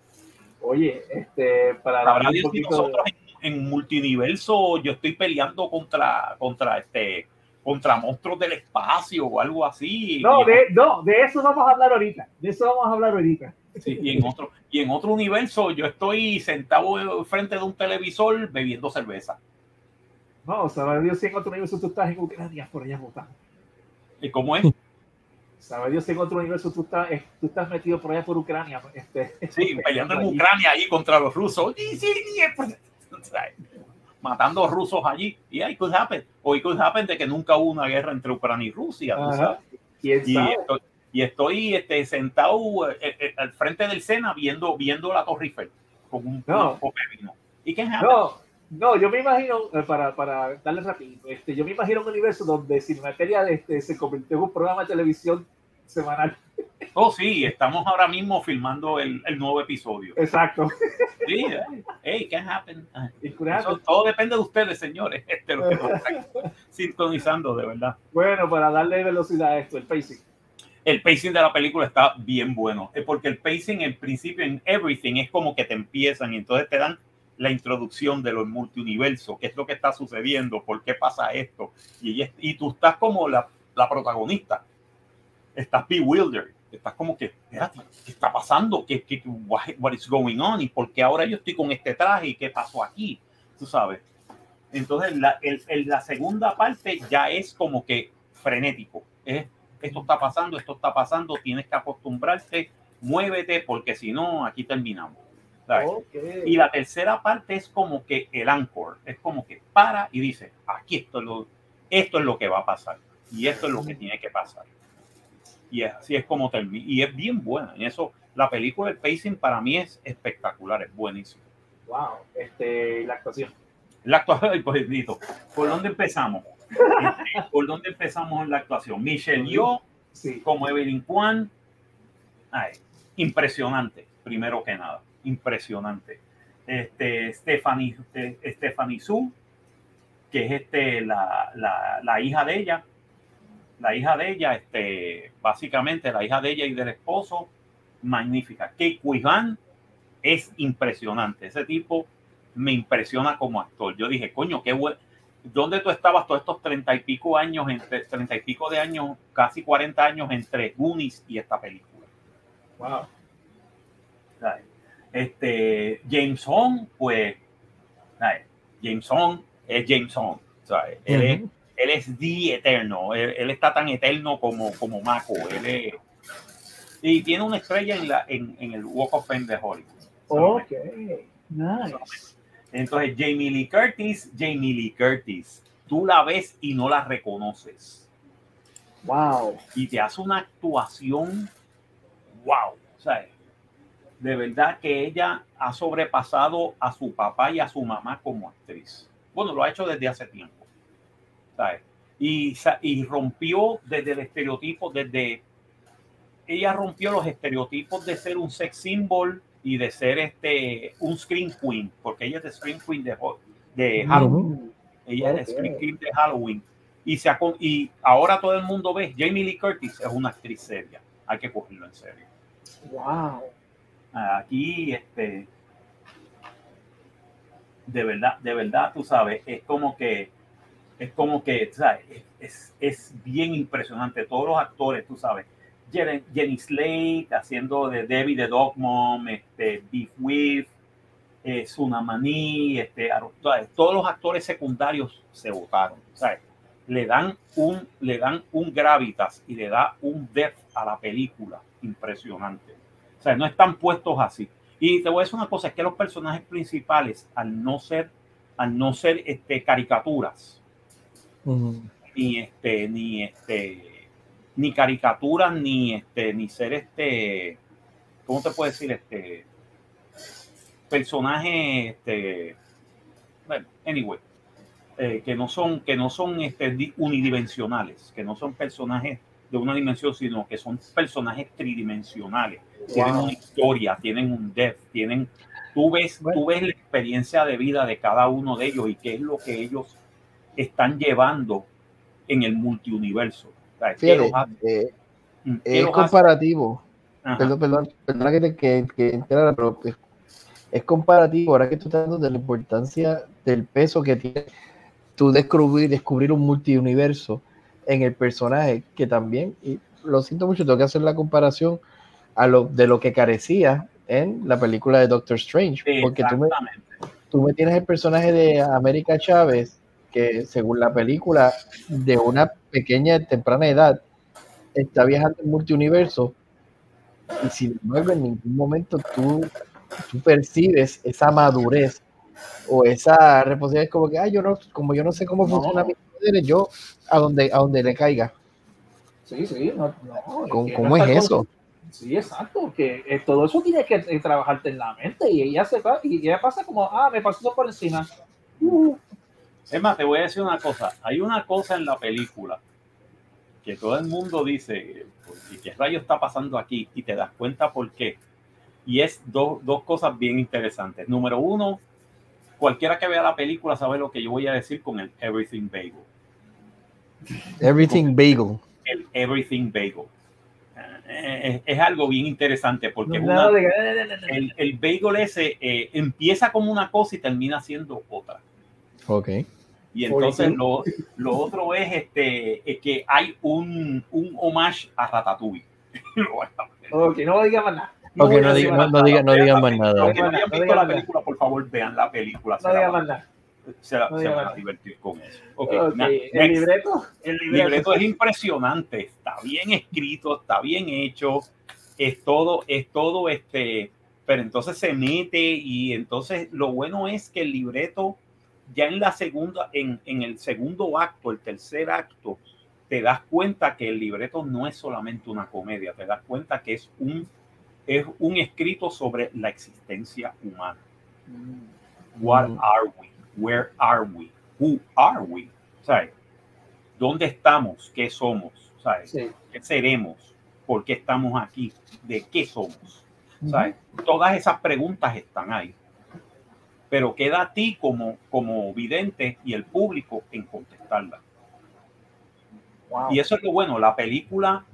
Oye, este, para Habrá Dios si nosotros en, en multiverso yo estoy peleando contra, contra este contra monstruos del espacio o algo así. No, de, no, de eso vamos a hablar ahorita. De eso vamos a hablar ahorita. sí, y en otro, y en otro universo yo estoy sentado frente de un televisor bebiendo cerveza. No, sabe Dios si en otro universo tú estás en Ucrania por allá votando. ¿Y cómo es? Sabe Dios en otro universo tú estás, eh, tú estás metido por allá por Ucrania. Este, Sí, peleando en allí. Ucrania ahí contra los rusos. Y sí. Matando rusos allí. Y ahí could happen. O it could happen de que nunca hubo una guerra entre Ucrania y Rusia. tú Ajá. sabes. ¿Quién Y estoy, y estoy este, sentado eh, eh, al frente del Sena viendo, viendo la Torre Eiffel con un, No. un. ¿Y qué? No, no, yo me imagino, eh, para, para darle rápido, este, yo me imagino un universo donde Cinemateria este, se convirtió en un programa de televisión semanal. Oh, sí, estamos ahora mismo filmando el, el nuevo episodio. Exacto. Sí, eh, hey, ¿qué happen? Y curado. Eso, todo depende de ustedes, señores. Este, que nos sintonizando, de verdad. Bueno, para darle velocidad a esto, el pacing. el pacing de la película está bien bueno. Es porque el pacing, en principio, en everything, es como que te empiezan y entonces te dan la introducción de los multiuniversos, qué es lo que está sucediendo, por qué pasa esto. Y, y tú estás como la, la protagonista, estás bewildered, estás como que, espérate, ¿qué está pasando? ¿Qué, qué, what, is going on? ¿Y por qué ahora yo estoy con este traje? ¿Y qué pasó aquí? Tú sabes. Entonces, la, el, el, la segunda parte ya es como que frenético. Es, esto está pasando, esto está pasando, tienes que acostumbrarte, muévete, porque si no, aquí terminamos. Okay. Y la tercera parte es como que el anchor, es como que para y dice, aquí esto es lo, esto es lo que va a pasar y esto es lo que tiene que pasar. Y así es como termina. Y es bien buena. En eso, la película, el pacing para mí es espectacular, es buenísimo. Wow, este, la actuación. La actuación, pues, ¿por dónde empezamos? Este, ¿Por dónde empezamos en la actuación? Michelle Yeoh, sí. como Evelyn Kwan. Ay, impresionante, primero que nada impresionante. Este, Stephanie, Stephanie Su, que es este, la, la, la, hija de ella, la hija de ella, este, básicamente la hija de ella y del esposo, magnífica. Kate Cuivan es impresionante. Ese tipo me impresiona como actor. Yo dije, coño, qué bueno. ¿Dónde tú estabas todos estos treinta y pico años, entre treinta y pico de años, casi 40 años entre Goonies y esta película? Wow. Este, James Hong, pues, James Hong es James Hong. Él, es, él es the eterno. Él, él, está tan eterno como, como Mako. Él es, y tiene una estrella en, la, en, en el Walk of Fame de Hollywood. Ok, nice. Entonces, Jamie Lee Curtis, Jamie Lee Curtis, tú la ves y no la reconoces. Wow. Y te hace una actuación, wow. ¿sabes? De verdad que ella ha sobrepasado a su papá y a su mamá como actriz. Bueno, lo ha hecho desde hace tiempo. ¿sabes? Y, y rompió desde el estereotipo, desde... Ella rompió los estereotipos de ser un sex symbol y de ser este un screen queen, porque ella es de screen queen de, de Halloween. Ella okay. es de screen queen de Halloween. Y, se ha, y ahora todo el mundo ve, Jamie Lee Curtis es una actriz seria. Hay que cogerlo en serio. Wow aquí, este, de verdad, de verdad, tú sabes, es como que, es como que, ¿sabes? Es, es bien impresionante. Todos los actores, tú sabes, Jenny, Jenny Slate haciendo de Debbie de Dog Mom, este, Beef With, eh, Sunamani, este, todos los actores secundarios se votaron, ¿sabes? Le dan un, le dan un gravitas y le da un depth a la película impresionante. O sea, no están puestos así. Y te voy a decir una cosa, es que los personajes principales, al no ser, al no ser este, caricaturas, uh -huh. ni este, ni este, ni caricaturas, ni este, ni ser este, ¿cómo te puedo decir? Este personajes, este, bueno, anyway, eh, que no son, que no son este, unidimensionales, que no son personajes de una dimensión, sino que son personajes tridimensionales tienen una historia, tienen un depth, tienen, tú ves, bueno. tú ves la experiencia de vida de cada uno de ellos y qué es lo que ellos están llevando en el multiuniverso. Fíjate, eh, es comparativo. Perdón, perdón, perdón que, que, que entrara, pero es, es, comparativo. Ahora que tú estás hablando de la importancia del peso que tiene tú descubrir, descubrir un multiuniverso en el personaje, que también, y lo siento mucho, tengo que hacer la comparación a lo, de lo que carecía en la película de Doctor Strange. Porque tú me, tú me tienes el personaje de América Chávez, que según la película, de una pequeña temprana edad, está viajando en multiuniverso. Y sin embargo, en ningún momento tú, tú percibes esa madurez o esa responsabilidad como que, ah, yo no, como yo no sé cómo no. funciona mi poder, yo a donde, a donde le caiga. Sí, sí, no, no, ¿Cómo, es, ¿cómo es eso? Sí, exacto, que eh, todo eso tiene que eh, trabajarte en la mente y ella se va, y ella pasa como, ah, me pasó por encima. Uh. Es más, te voy a decir una cosa, hay una cosa en la película que todo el mundo dice, ¿y qué rayo está pasando aquí? Y te das cuenta por qué. Y es do, dos cosas bien interesantes. Número uno, cualquiera que vea la película sabe lo que yo voy a decir con el Everything Bagel. Everything Bagel. El Everything Bagel eh, es, algo bien interesante porque No, una- nada de- eh, el, el bagel ese eh, empieza como una cosa y termina siendo otra. Ok. Y entonces lo, lo otro es este es que hay un, un homage a Ratatouille. Ok, no diga más nada. No decir diga- más diga- nada. no digan más nada. No digan visto la película, por favor, vean la película. No la diga van, más nada. Se la- no se digan van a divertir con eso. Ok, Ok, na- el next. libreto. El El libreto. libreto es impresionante, está bien escrito, está bien hecho, es todo, es todo este, pero entonces se mete y entonces lo bueno es que el libreto ya en la segunda, en, en el segundo acto, el tercer acto, te das cuenta que el libreto no es solamente una comedia, te das cuenta que es un, es un escrito sobre la existencia humana. What Mm. are we? Where are we? Who are we? ¿Sabes? ¿Dónde estamos? ¿Qué somos? ¿Sabes? Sí. ¿Qué seremos? ¿Por qué estamos aquí? ¿De qué somos? ¿Sabes? Todas esas preguntas están ahí. Pero queda a ti como, como vidente y el público en contestarlas. Wow. Y eso es lo bueno, la película,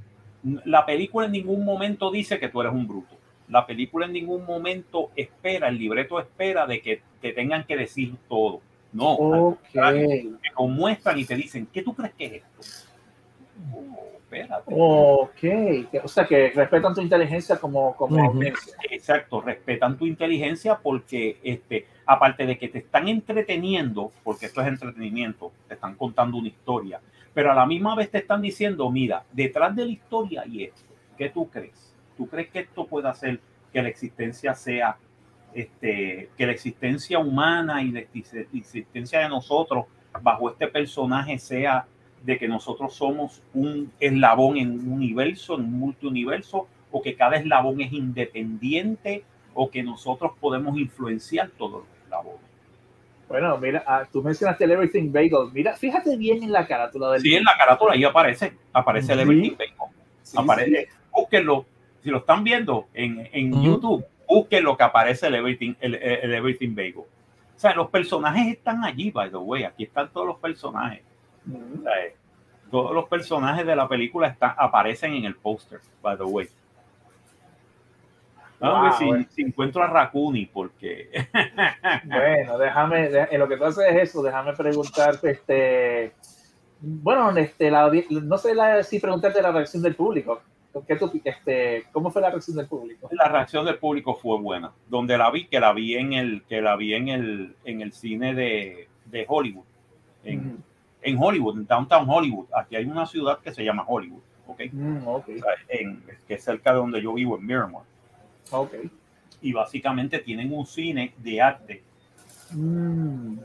la película en ningún momento dice que tú eres un bruto. La película en ningún momento espera, el libreto espera de que te tengan que decir todo. No, al Ok. contrario, te muestran y te dicen, ¿qué tú crees que es esto? Oh, espérate. Ok. O sea que respetan tu inteligencia como, como audiencia. Exacto, respetan tu inteligencia porque, este, aparte de que te están entreteniendo, porque esto es entretenimiento, te están contando una historia, pero a la misma vez te están diciendo, mira, detrás de la historia hay esto, ¿qué tú crees? ¿Tú crees que esto puede hacer que la existencia sea, este, que la existencia humana y la exis- existencia de nosotros bajo este personaje sea de que nosotros somos un eslabón en un universo, en un multiuniverso, o que cada eslabón es independiente, o que nosotros podemos influenciar todos los eslabones. Bueno, mira, ah, tú mencionaste el Everything Bagel. Mira, fíjate bien en la carátula del Sí, en la carátula ahí aparece, aparece el Sí. Everything Bacon. Sí, aparece, búsquenlo, si lo están viendo en, en. YouTube, busquen lo que aparece el Everything, el, el Everything Bagel. O sea, los personajes están allí, by the way, aquí están todos los personajes. sí. O sea, todos los personajes de la película están, aparecen en el póster, by the way. Vamos a ver Wow, si, si encuentro a Rakuni, porque Bueno, déjame, en lo que tú haces es eso, déjame preguntarte, este, bueno, este, la, no sé la- si preguntarte la reacción del público. ¿Qué tú, este, ¿Cómo fue la reacción del público? la reacción del público fue buena. Donde la vi, que la vi en el, que la vi en el, en el cine de, de Hollywood. En, en Hollywood, en Downtown Hollywood. Aquí hay una ciudad que se llama Hollywood, ¿ok? Mm, ok, O sea, en- que es cerca de donde yo vivo, en Miramar. ok. Y básicamente tienen un cine de arte Mm,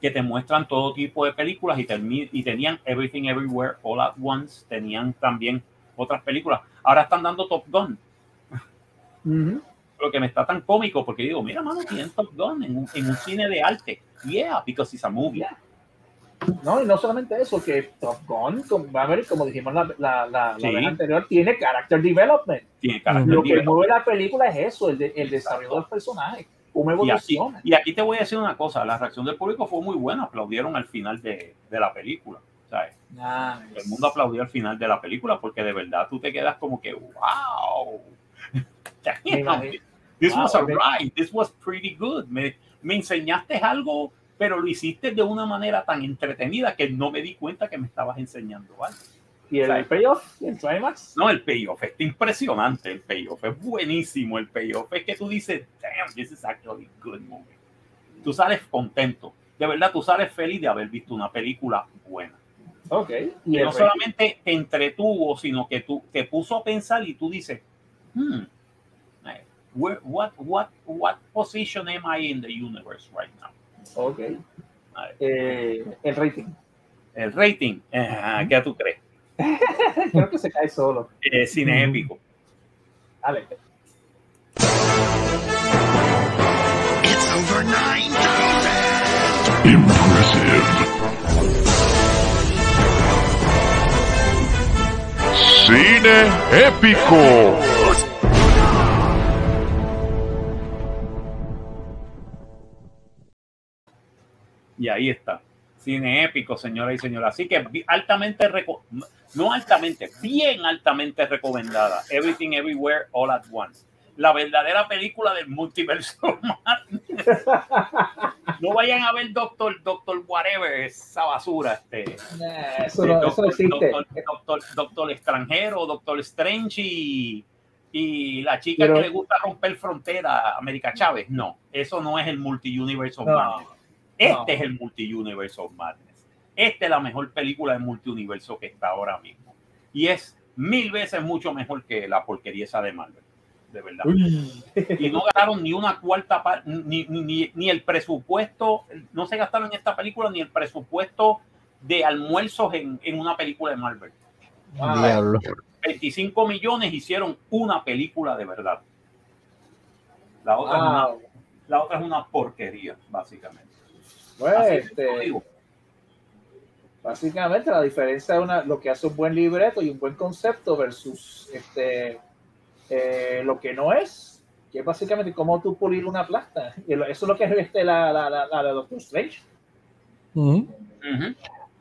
que te muestran todo tipo de películas y tenían Everything Everywhere All at Once, tenían también otras películas. Ahora están dando Top Gun, lo que me está tan cómico porque digo, mira, mano, tienen Top Gun en un, en un cine de arte. Yeah, because it's a movie. Yeah. No, y no solamente eso, que Top Gun, como, como dijimos la, la, la, la vez anterior, tiene character development. Tiene carácter Lo que mueve la película es eso, el, de- el desarrollo de los personajes, cómo y aquí, evoluciona. y aquí te voy a decir una cosa, la reacción del público fue muy buena, aplaudieron al final de, de la película. ¿Sabes? Nice. El mundo aplaudió al final de la película porque de verdad tú te quedas como que, wow. This Wow, was a ok. ride, this was pretty good. Me, me enseñaste algo, pero lo hiciste de una manera tan entretenida que no me di cuenta que me estabas enseñando algo. ¿Y el ¿sabes? payoff? ¿Y el climax? No, el payoff está impresionante, el payoff es buenísimo, el payoff es que tú dices, damn, this is actually a good movie. Tú sales contento, de verdad tú sales feliz de haber visto una película buena. Ok. Y no solamente te entretuvo, sino que tú te puso a pensar y tú dices, hmm, eh, where- what, what, what position am I in the universe right now? Ok. Eh, el rating. El rating, eh, ¿qué tú crees? Creo que se cae solo. Eh, cine épico. Dale. It's over 9,000! Impressive. Cine épico. Y ahí está, Cine épico, señoras y señores. Así que altamente, no altamente, bien altamente recomendada. Everything Everywhere All at Once. La verdadera película del multiverso. No vayan a ver Doctor, Doctor Whatever, esa basura. Este, Nah, eso, no, eso no existe. Doctor, Doctor- Doctor extranjero, Doctor Strange y, y la chica Pero- que le gusta romper frontera, América Chávez. No, eso no es el multi-universe of No, madness. Este no. es el multi-universe of madness. Esta es la mejor película de multi-universo que está ahora mismo. Y es mil veces mucho mejor que la porquería esa de Marvel. De verdad. Y no gastaron ni una cuarta parte, ni, ni- ni, ni el presupuesto, no se gastaron en esta película ni el presupuesto de almuerzos en, en una película de Marvel. Diablo. 25 millones hicieron una película de verdad. La otra, es, una, la otra es una porquería, básicamente. Pues, Así es, este. Básicamente la diferencia es una, lo que hace un buen libreto y un buen concepto versus este, eh, lo que no es, que es básicamente cómo tú pulir una plasta. Y lo- eso es lo que es este, la, la, la, la de Doctor Strange.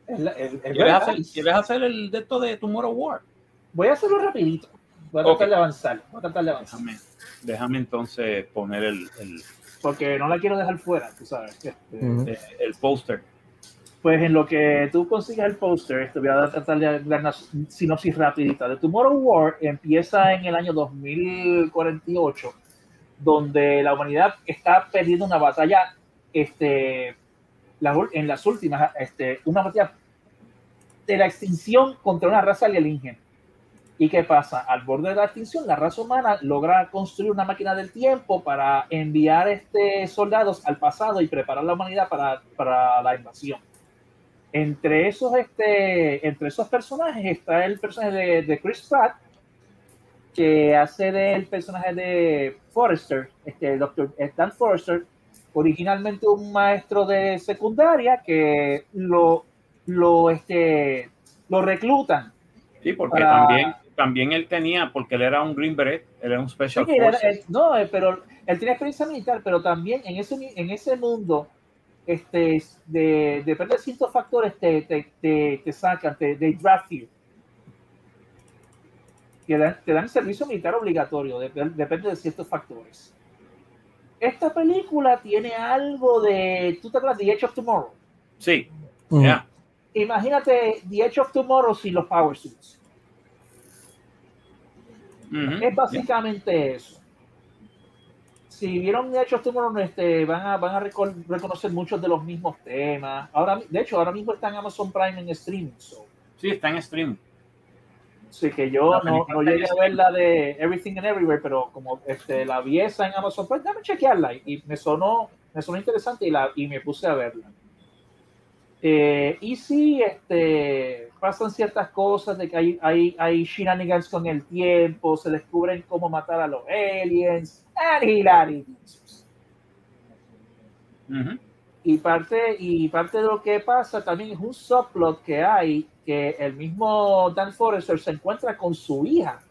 ¿Quieres, hacer, quieres hacer el de esto de Tomorrow War? Voy a hacerlo rapidito. Voy a tratar Ok. de avanzar. Voy a tratar de avanzar. Déjame, déjame entonces poner el, el, Porque no la quiero dejar fuera, tú sabes. Este, eh, el póster. Pues en lo que tú consigues el póster, te voy a tratar de dar una sinopsis rapidita. The Tomorrow War empieza en el año 2048, donde la humanidad está perdiendo una batalla, este, en las últimas, este, una batalla de la extinción contra una raza alienígena. ¿Y qué pasa? Al borde de la extinción, la raza humana logra construir una máquina del tiempo para enviar este, soldados al pasado y preparar la humanidad para, para la invasión. Entre esos, este, entre esos personajes está el personaje de, de Chris Pratt, que hace del personaje de Forrester, este doctor Stan Forrester, originalmente un maestro de secundaria que lo, lo, este, lo reclutan. Sí, porque Para- también, también él tenía, porque él era un Green Beret, él era un Special Sí, que era- Forces. él- no, eh, pero él tiene experiencia militar, pero también en ese, en ese mundo, este, de, depende de ciertos factores, te, te, te, te sacan, te, they draft you. Te dan, te dan servicio militar obligatorio, de- de- depende de ciertos factores. Esta película tiene algo de, ¿tú te acuerdas de The Edge of Tomorrow? Sí, ya. Imagínate The Edge of Tomorrow sin los Power Suits. Ujú. Es básicamente eso. Si vieron of Tomorrow, este, van a, van a reconocer muchos de los mismos temas. Ahora, de hecho, ahora mismo está en Amazon Prime en streaming. So. Sí, está en stream. Así que yo no, llegué a ver la de Everything and Everywhere, pero como este, la vi esa en Amazon Prime, dame chequearla. Y, y me sonó, me sonó interesante y, la, y me puse a verla. Eh, y sí, este, pasan ciertas cosas de que hay, hay, hay shenanigans con el tiempo, se descubren cómo matar a los aliens, and. Y parte, y parte de lo que pasa también es un subplot que hay, que el mismo Dan Forrester se encuentra con su hija,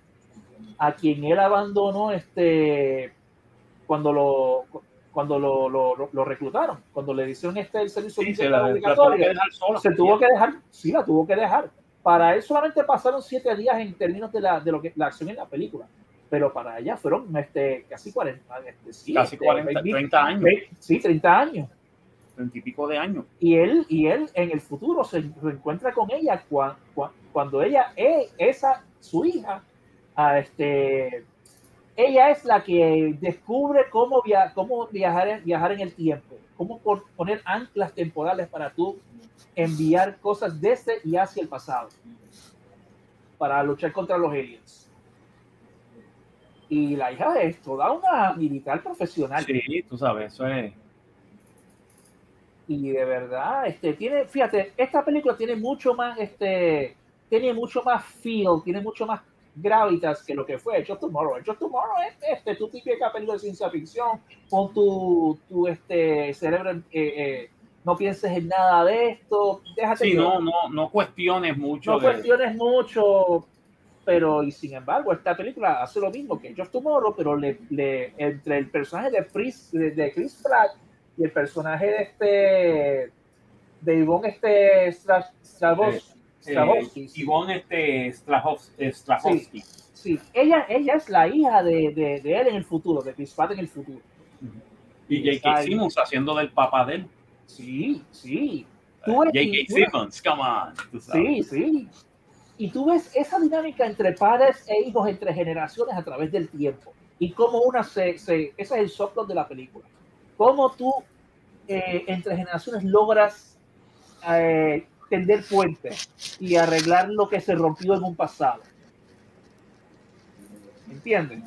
a quien él abandonó este, cuando lo cuando lo, lo, reclutaron, cuando le hicieron este el servicio Sí, se la, tuvo obligatorio, dejar sola. se tuvo que dejar, sí, la tuvo que dejar. Para él solamente pasaron siete días en términos de la, de lo que la acción en la película, pero para ella fueron este, casi 40, este, sí, Casi este, 40, 20, 30 años, sí, 30 años 30 y pico de años. y él y él en el futuro se reencuentra con ella cua- cua- cuando ella es esa su hija a este ella es la que descubre cómo, via- cómo viajar, en- viajar en el tiempo, cómo poner anclas temporales para tú enviar cosas desde y hacia el pasado para luchar contra los aliens. Y la hija es toda una militar profesional. Sí, tú sabes, eso es. y de verdad este tiene fíjate esta película tiene mucho más este tiene mucho más feel tiene mucho más gravitas que lo que fue of Tomorrow of Tomorrow es este tu típica película de ciencia ficción pon tu, tu este cerebro eh, eh, no pienses en nada de esto déjate Sí, no, no, no cuestiones mucho. no de- cuestiones mucho pero y sin embargo esta película hace lo mismo que of Tomorrow pero le, le- entre el personaje de Chris de, Chris Pratt y el personaje de este de Ivonne este Stra- Stravos- Eh. Ivonne este, Strahov- eh, Strahovski. Sí, ella, ella es la hija de, de, de él en el futuro, de Chris Pratt en el futuro. Y J.K. Está ahí. Simmons haciendo del papá de él. Sí, sí. Tú ves- J.K. Simmons, come on. tú sabes. Sí, sí. Y tú ves esa dinámica entre padres e hijos, entre generaciones a través del tiempo. Y cómo una se, se ese es el subplot de la película. Cómo tú eh, entre generaciones logras eh, tender puentes y arreglar lo que se rompió en un pasado. ¿Entiendes?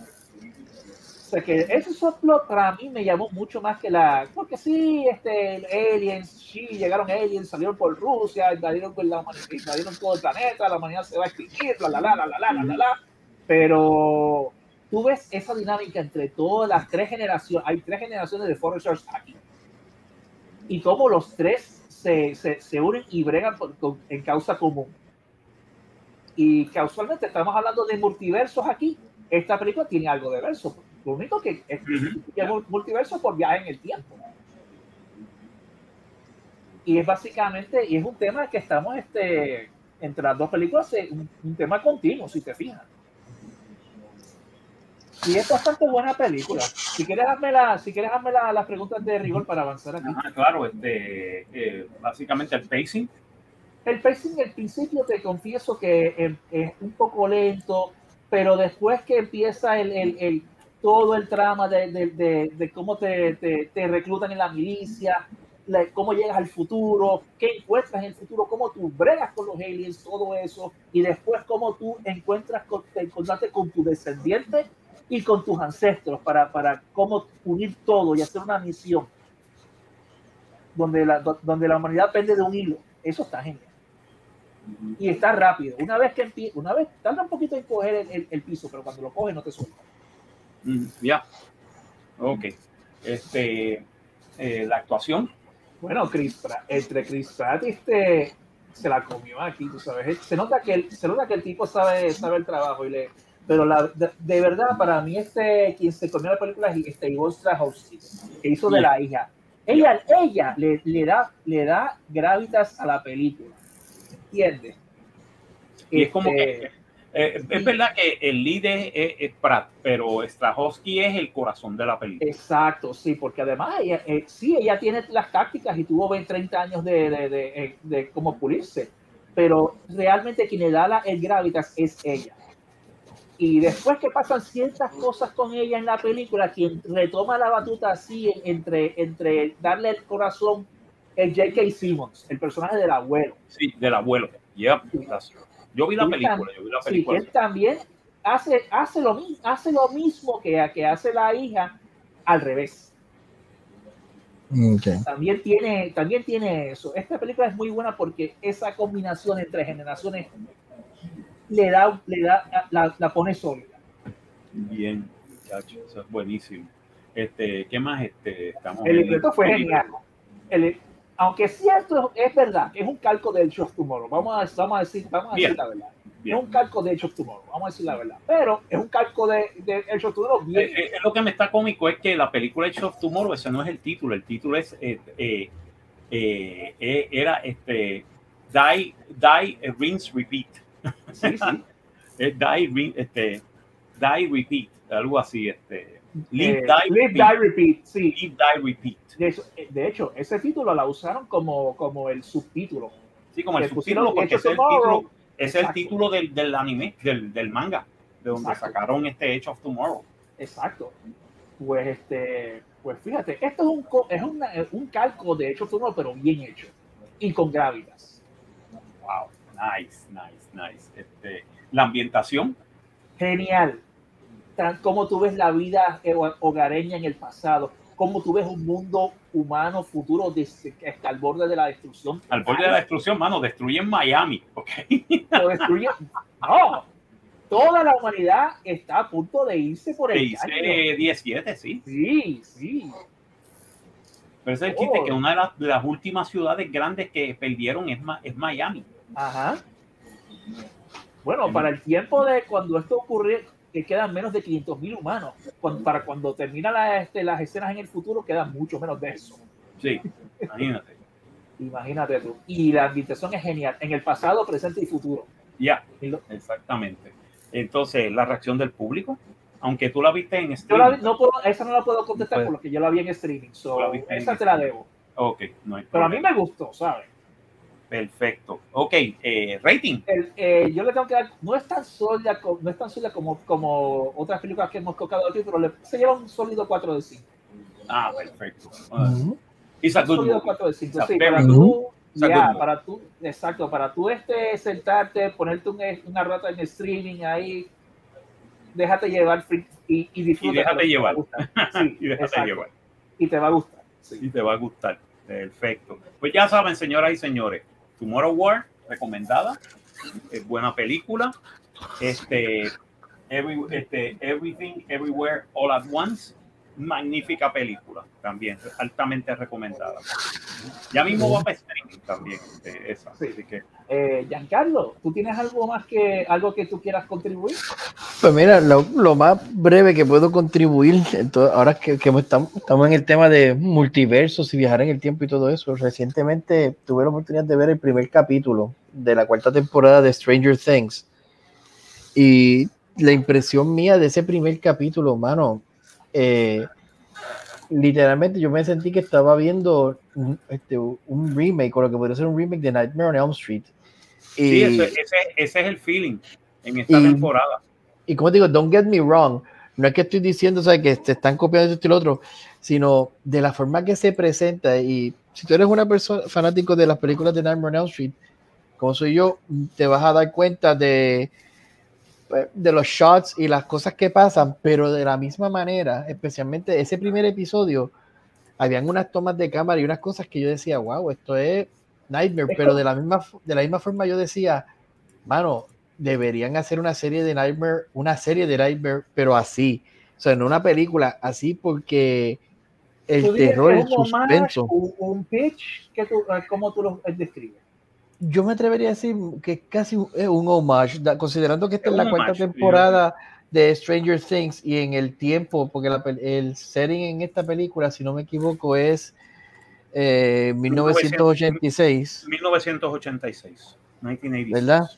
O sea que ese subplot para mí me llamó mucho más que la. Porque sí, este, aliens, sí, llegaron aliens, salieron por Rusia, invadieron, la invadieron todo el planeta, la humanidad se va a extinguir, la la la la la la la la. Pero tú ves esa dinámica entre todas las tres generaciones. Hay tres generaciones de Foresters aquí. Y cómo los tres se, se, se unen y bregan por- con- en causa común. Y casualmente estamos hablando de multiversos aquí. Esta película tiene algo de verso. Lo único que es mul- multiverso por viaje en el tiempo. Y es básicamente, y es un tema que estamos este, entre las dos películas, es un, un tema continuo, si te fijas. Y es bastante buena película. Si quieres hazme, la, si quieres hazme la- las preguntas de rigor para avanzar aquí. Ajá, claro, este, eh, básicamente el pacing. El pacing al principio te confieso que eh, es un poco lento, pero después que empieza el, el- el- todo el trama de, de- de- de cómo te, te- te reclutan en la milicia, la- cómo llegas al futuro, qué encuentras en el futuro, cómo tú bregas con los aliens, todo eso, y después cómo tú encuentras con, te encontraste con tu descendiente y con tus ancestros para, para cómo unir todo y hacer una misión donde la, do- donde la humanidad pende de un hilo. Eso está genial y está rápido. Una vez que empieza, una vez tarda un poquito en coger el, el- el piso, pero cuando lo coge no te suelta. Mm, Ya. Ok. Este, eh, la actuación. Bueno, Chris Pratt, entre Chris Pratt y este se la comió aquí, tú sabes. Se nota que el, se nota que el tipo sabe, sabe el trabajo y le pero la, de, de verdad para mí este quien se comió la película es este Ivonne Strahovski, que hizo de la hija. Ella, ella le, le da le da gravitas a la película. ¿Entiendes? Y es como Este, que. eh, es verdad que el es, es- es Pratt, pero Strahovski es el corazón de la película. Exacto, sí, porque además ella, eh, sí, ella tiene las tácticas y tuvo 20, 30 años de, de, de, eh, de cómo pulirse, pero realmente quien le da la, el gravitas es ella. Y después que pasan ciertas cosas con ella en la película, quien retoma la batuta así en- entre, entre darle el corazón es J.K. Simmons, el personaje del abuelo. Sí, del abuelo. Yep, that's- Yo vi la Sí, película, yo vi la Sí, película. él también hace, hace, lo, hace lo mismo que, que hace la hija al revés. Ok. también tiene, también tiene eso. Esta película es muy buena porque esa combinación entre generaciones le da, le da, la, la pone sólida. Bien, muchacho, eso es buenísimo. Este, ¿qué más? Este, estamos El libreto fue genial. El- aunque es cierto, es verdad, es un calco de Edge of Tomorrow. Vamos a, vamos a decir, vamos a decir Bien. la verdad. Bien. Es un calco de Edge of Tomorrow, vamos a decir la verdad. Pero es un calco de, de Edge of Tomorrow bien. Eh, eh, lo que me está cómico es que la película Edge of Tomorrow, ese no es el título, el título es eh, eh, eh, eh, era este Die, Die, eh, Rinse, Repeat. Sí, sí. Es Die, este, Die, Repeat, algo así, este. Live, Eh, Die, Live, Repeat. Die, Repeat. Sí. Live, Die, Repeat. De hecho, eh, de hecho, ese título la usaron como, como el subtítulo. Sí, como el subtítulo, porque Edge of es el título, es el título del, del anime, del, del manga, de donde Exacto. sacaron este Edge of Tomorrow. Exacto. Pues este, pues fíjate, esto es un es una- es un calco de hecho Tomorrow, pero bien hecho y con gravitas. Wow, nice, nice, nice. Este, la ambientación, Genial. Tan como tú ves la vida ho- hogareña en el pasado, como tú ves un mundo humano futuro des- que está al borde de la destrucción. al borde de la destrucción, mano, destruyen Miami, ¿ok? Lo destruye. No, toda la humanidad está a punto de irse por el caño. 17, sí. Sí, sí. Pero ese es el chiste, Oh. que una de las, de las últimas ciudades grandes que perdieron es, es Miami. Ajá. Bueno, para el tiempo de cuando esto ocurrió, que quedan menos de 500 mil humanos. Cuando- para cuando terminan la- este, las escenas en el futuro, quedan mucho menos de eso. Sí, imagínate. Imagínate tú. Y la ambientación es genial, en el pasado, presente y futuro. Ya, Y lo- exactamente. Entonces, la reacción del público, aunque tú la viste en Yo streaming. no puedo, esa no la puedo contestar Puede. por lo que yo la vi en streaming. So, La viste en esa te la debo. Ok, no hay Pero a mí me gustó, ¿sabes? Perfecto. Ok, eh, rating. El, eh, yo le tengo que dar, no es tan sólida, no es tan sólida como, como otras películas que hemos tocado aquí, pero le, se lleva un sólido 4 de 5. Ah, perfecto. Uh, Ujú. it's a Un good sólido movie. 4 de 5. It's a Sí, para tú, movie. para tú, exacto, para tú este, sentarte, ponerte un, una rata en streaming ahí, déjate llevar y, y disfruta. Y déjate llevar. Sí, y déjate exacto. llevar. Y te va a gustar. Sí. Y te va a gustar. Perfecto. Pues ya saben, señoras y señores, Tomorrow War, recomendada. Es buena película. Este, Every- este, Everything, Everywhere, All at Once. Magnífica película también, altamente recomendada. Ya mismo va para streaming también, este, esa. Sí. Así que Eh, Giancarlo, ¿tú tienes algo más que algo que tú quieras contribuir? Pues mira, lo, lo más breve que puedo contribuir, entonces, ahora que, que estamos, estamos en el tema de multiversos y viajar en el tiempo y todo eso, recientemente tuve la oportunidad de ver el primer capítulo de la cuarta temporada de Stranger Things. Y la impresión mía de ese primer capítulo, mano, eh, literalmente yo me sentí que estaba viendo un, este, un remake o lo que podría ser un remake de Nightmare on Elm Street. Y, sí, ese, ese, ese es el feeling en esta Y- temporada. y como te digo, don't get me wrong, no es que estoy diciendo o sea, que te están copiando esto y lo otro, sino de la forma que se presenta. Y si tú eres una persona fanático de las películas de Nightmare on Elm Street, como soy yo, te vas a dar cuenta de, de los shots y las cosas que pasan, pero de la misma manera, especialmente ese primer episodio, habían unas tomas de cámara y unas cosas que yo decía, wow, esto es Nightmare, pero de la misma, de la misma forma yo decía, mano, deberían hacer una serie de Nightmare, una serie de Nightmare, pero así, o sea, no una película, así porque el ¿Tú dirías terror, el suspenso. un, un pitch, que tú, eh, ¿cómo tú lo eh, describes? Yo me atrevería a decir que es casi un, es un homage, considerando que esta Es es la cuarta homage, temporada de Stranger Things y en el tiempo, porque la el setting en esta película, si no me equivoco, es eh, 1986, 1986. 1986. ¿verdad?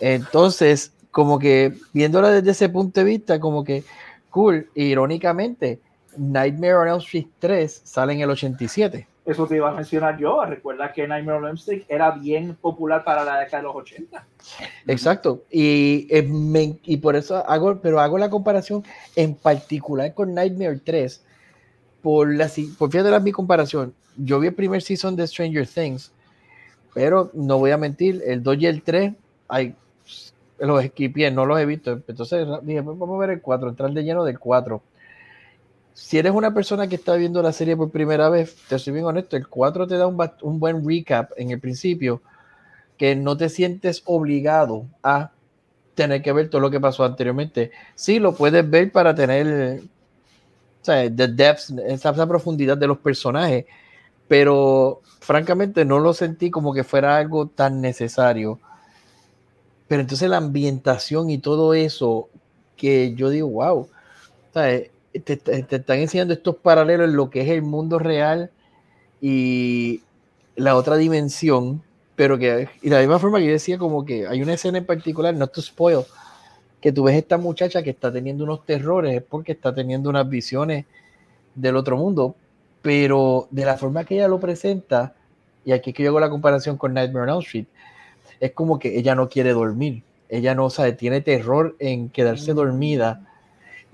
Entonces, como que viéndola desde ese punto de vista, como que cool, irónicamente, Nightmare on Elm Street 3 sale en el 87. Eso te iba a mencionar yo. Recuerda que Nightmare on Elm Street era bien popular para la década de los 80. Exacto. Y, eh, y por eso hago, pero hago la comparación en particular con Nightmare 3. Por la, por la mi comparación. Yo vi el primer season de Stranger Things, pero no voy a mentir, el 2 y el 3, ay, los esquipié, no los he visto. Entonces dije, vamos a ver el 4, entrar de lleno del 4. Si eres una persona que está viendo la serie por primera vez, te soy bien honesto, el 4 te da un, buen recap en el principio que no te sientes obligado a tener que ver todo lo que pasó anteriormente. Sí, lo puedes ver para tener o sea, the depths, esa, esa profundidad de los personajes, pero francamente no lo sentí como que fuera algo tan necesario. Pero entonces la ambientación y todo eso, que yo digo, wow, o sea, te, te- te están enseñando estos paralelos en lo que es el mundo real y la otra dimensión, pero que, y de la misma forma que yo decía, como que hay una escena en particular, no to spoil, que tú ves esta muchacha que está teniendo unos terrores, es porque está teniendo unas visiones del otro mundo, pero de la forma que ella lo presenta, y aquí es que yo hago la comparación con Nightmare on Elm Street, es como que ella no quiere dormir, ella no sabe, tiene terror en quedarse Mm. dormida,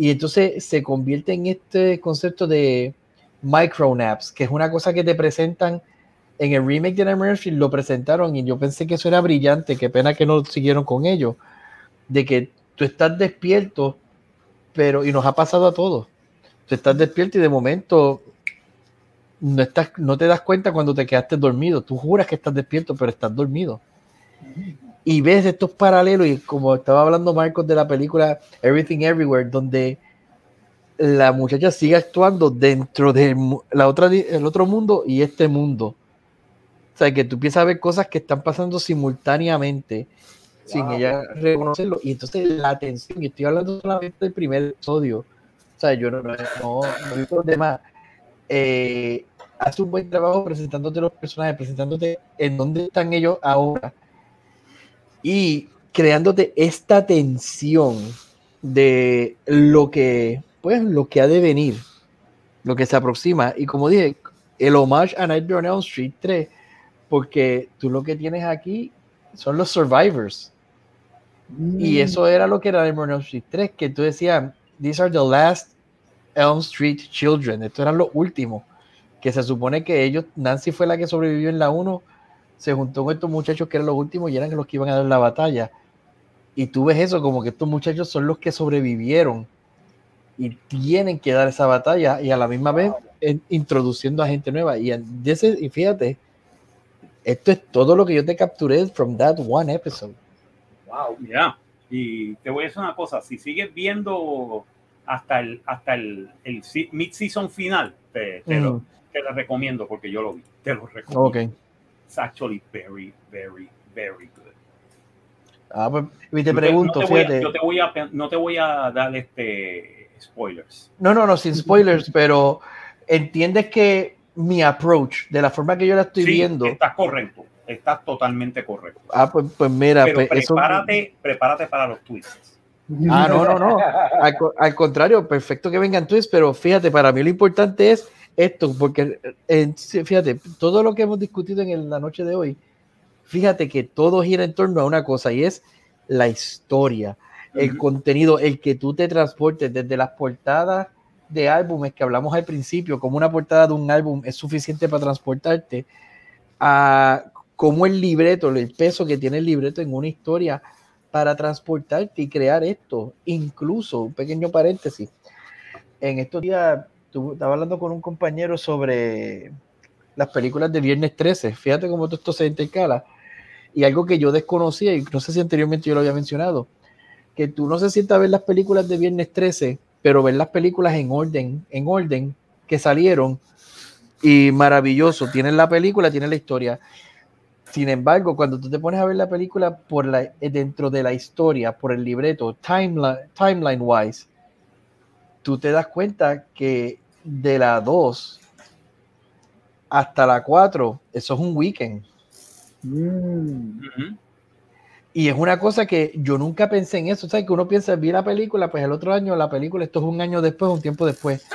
y entonces se convierte en este concepto de micronaps, que es una cosa que te presentan en el remake de Nightmare lo presentaron y yo pensé que eso era brillante, qué pena que no siguieron con ello, de que tú estás despierto, pero, y nos ha pasado a todos, tú estás despierto y de momento no, estás, no te das cuenta cuando te quedaste dormido, tú juras que estás despierto, pero estás dormido. Y ves estos paralelos, y como estaba hablando Marcos de la película Everything Everywhere, donde la muchacha sigue actuando dentro del la otra, el otro mundo y este mundo. O sea, que tú empiezas a ver cosas que están pasando simultáneamente sin Wow. ella reconocerlo. Y entonces la atención, y estoy hablando solamente del primer episodio, o sea, yo no, no, no, no los demás. Eh, hace un buen trabajo presentándote los personajes, presentándote en dónde están ellos ahora y creándote esta tensión de lo que, pues, lo que ha de venir, lo que se aproxima. Y como dije, el homage a Nightmare on Elm Street 3, porque tú lo que tienes aquí son los survivors. Y eso era lo que era Nightmare on Elm Street 3, que tú decías, these are the last Elm Street children, estos eran los últimos, que se supone que ellos, Nancy fue la que sobrevivió en la 1, se juntó con estos muchachos que eran los últimos y eran los que iban a dar la batalla. Y tú ves eso como que estos muchachos son los que sobrevivieron y tienen que dar esa batalla y a la misma vez en- introduciendo a gente nueva. Y, ese- y fíjate, esto es todo lo que yo te capturé from that one episode. Wow. Ya. Y te voy a decir una cosa, si sigues viendo hasta el hasta el, el mid-season final, te, te lo, te lo recomiendo porque yo lo vi. Te lo recomiendo. Ok. It's actually very, very, very good. Ah, pues, y te pregunto, no te voy yo te voy a, no te voy a dar este spoilers. No, no, no, sin spoilers, pero entiendes que mi approach, de la forma que yo la estoy Sí, viendo, estás correcto. Estás totalmente correcto. ah, pues, pues mira, Pero pues, eso- prepárate, prepárate para los twists. Ah, no, no, no. Al, al contrario, perfecto que vengan twists, pero fíjate, para mí lo importante es esto, porque eh, fíjate, todo lo que hemos discutido en el- la noche de hoy, fíjate que todo gira en torno a una cosa y es la historia, el contenido, el que tú te transportes desde las portadas de álbumes que hablamos al principio, como una portada de un álbum es suficiente para transportarte, a cómo el libreto, el peso que tiene el libreto en una historia para transportarte y crear esto. Incluso, un pequeño paréntesis, en estos días tu- estaba hablando con un compañero sobre las películas de Viernes 13. Fíjate cómo todo esto se intercala. Y algo que yo desconocía, y no sé si anteriormente yo lo había mencionado, que tú no se sientas a ver las películas de Viernes 13, pero ver las películas en orden, en orden que salieron. Y maravilloso, tienes la película, tienes la historia. Sin embargo, cuando tú te pones a ver la película por la, eh, dentro de la historia, por el libreto, timeline, timeline wise, tú te das cuenta que de la 2 hasta la 4, eso es un weekend. Mm. Y es una cosa que yo nunca pensé en eso. ¿Sabes? Que uno piensa, vi la película, pues el otro año la película, esto es un año después, un tiempo después.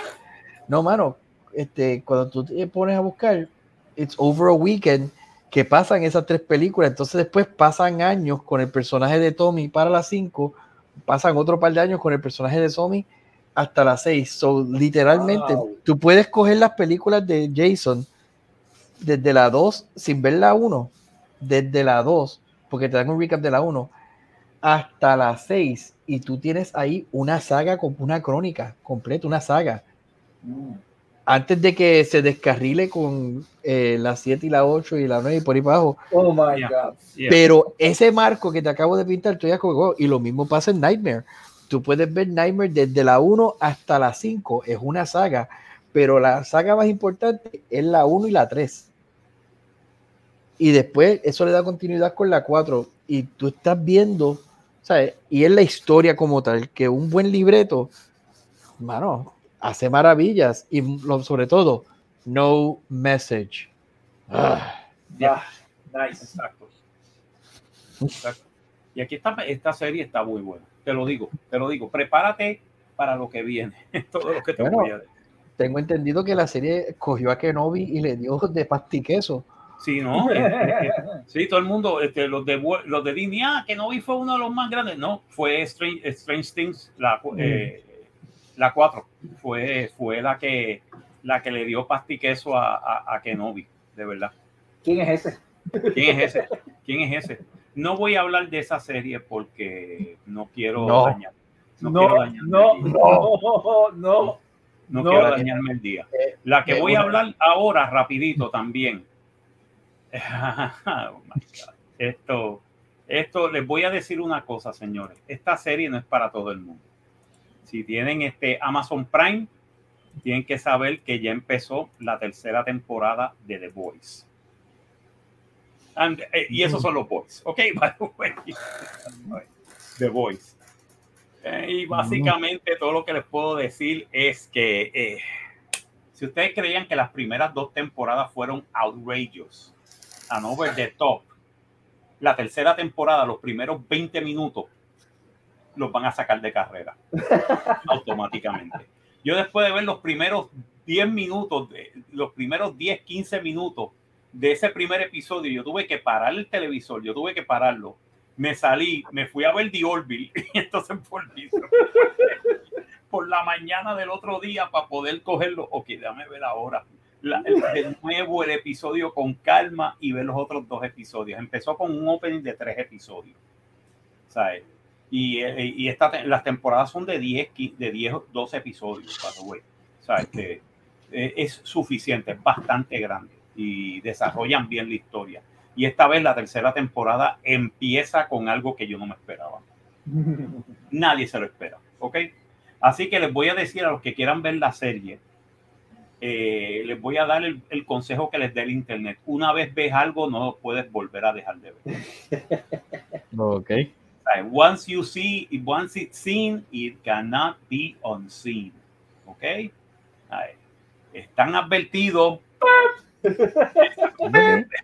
No, mano, este, cuando tú te pones a buscar, it's over a weekend que pasan esas tres películas. Entonces después pasan años con el personaje de Tommy para las 5, pasan otro par de años con el personaje de Tommy hasta las 6. So, literalmente, Wow. tú puedes coger las películas de Jason desde la 2 sin ver la 1, desde la 2, porque te dan un recap de la 1, hasta la 6, y tú tienes ahí una saga, con una crónica completa, una saga. Mm. Antes de que se descarrile con eh, la 7 y la 8 y la 9 y por ahí para abajo. Oh my Yeah. God. Yeah. Pero ese marco que te acabo de pintar, tú ya como, "Oh", y lo mismo pasa en Nightmare. Tú puedes ver Nightmare desde la 1 hasta la 5, es una saga, pero la saga más importante es la 1 y la 3. Y después eso le da continuidad con la 4 y tú estás viendo, ¿sabes? Y es la historia como tal, que un buen libreto, mano, hace maravillas y lo- sobre todo, no message. Ah. Nice. Exacto. Exacto. Y aquí está, esta serie está muy buena. Te lo digo, te lo digo. Prepárate para lo que viene. Todo lo que te Bueno. voy a decir. Tengo entendido que la serie cogió a Kenobi y le dio de pastiqueso. Sí, ¿no? Eh, eh, eh, sí, todo el mundo, este, los de los de Disney, ah, que no vi fue uno de los más grandes. No, fue Strange, Strange Things, la, cu- eh, la 4. Fue, fue la que la que le dio pastiqueso a, a, a Kenobi, de verdad. ¿Quién es ese? ¿Quién es ese? ¿Quién es ese? No voy a hablar de esa serie porque no quiero No. dañar. No, No, quiero dañarme no, el día. no, no. No no. quiero dañarme el día. Eh, La que eh, voy a hablar ahora, rapidito también. Oh my God. Esto, esto, les voy a decir una cosa, señores. Esta serie no es para todo el mundo. Si tienen este Amazon Prime, tienen que saber que ya empezó la tercera temporada de The Voice. And, eh, y esos son los boys, ¿ok? By the way. The Voice. Eh, y básicamente todo lo que les puedo decir es que eh, Si ustedes creían que las primeras dos temporadas fueron outrageous, and over the top, la tercera temporada, los primeros 20 minutos, los van a sacar de carrera automáticamente. Yo después de ver los primeros 10 minutos, los primeros 10, 15 minutos de ese primer episodio, yo tuve que parar el televisor, yo tuve que pararlo. Me salí, me fui a ver The Orville y entonces volví por la mañana del otro día para poder cogerlo. Ok, déjame ver ahora. La, el, de nuevo el episodio con calma y ver los otros dos episodios. Empezó con un opening de tres episodios. ¿Sabes? Y, eh, y esta, las temporadas son de 10, de 10 12 episodios. ¿Sabes? Que eh, es suficiente, es bastante grande y desarrollan bien la historia. Y esta vez la tercera temporada empieza con algo que yo no me esperaba. Nadie se lo espera, ¿ok? Así que les voy a decir a los que quieran ver la serie, eh, les voy a dar el, el, consejo que les dé el internet. Una vez ves algo, no lo puedes volver a dejar de ver. Ok. Once you see, once it's seen, it cannot be unseen. ¿Ok? Están advertidos.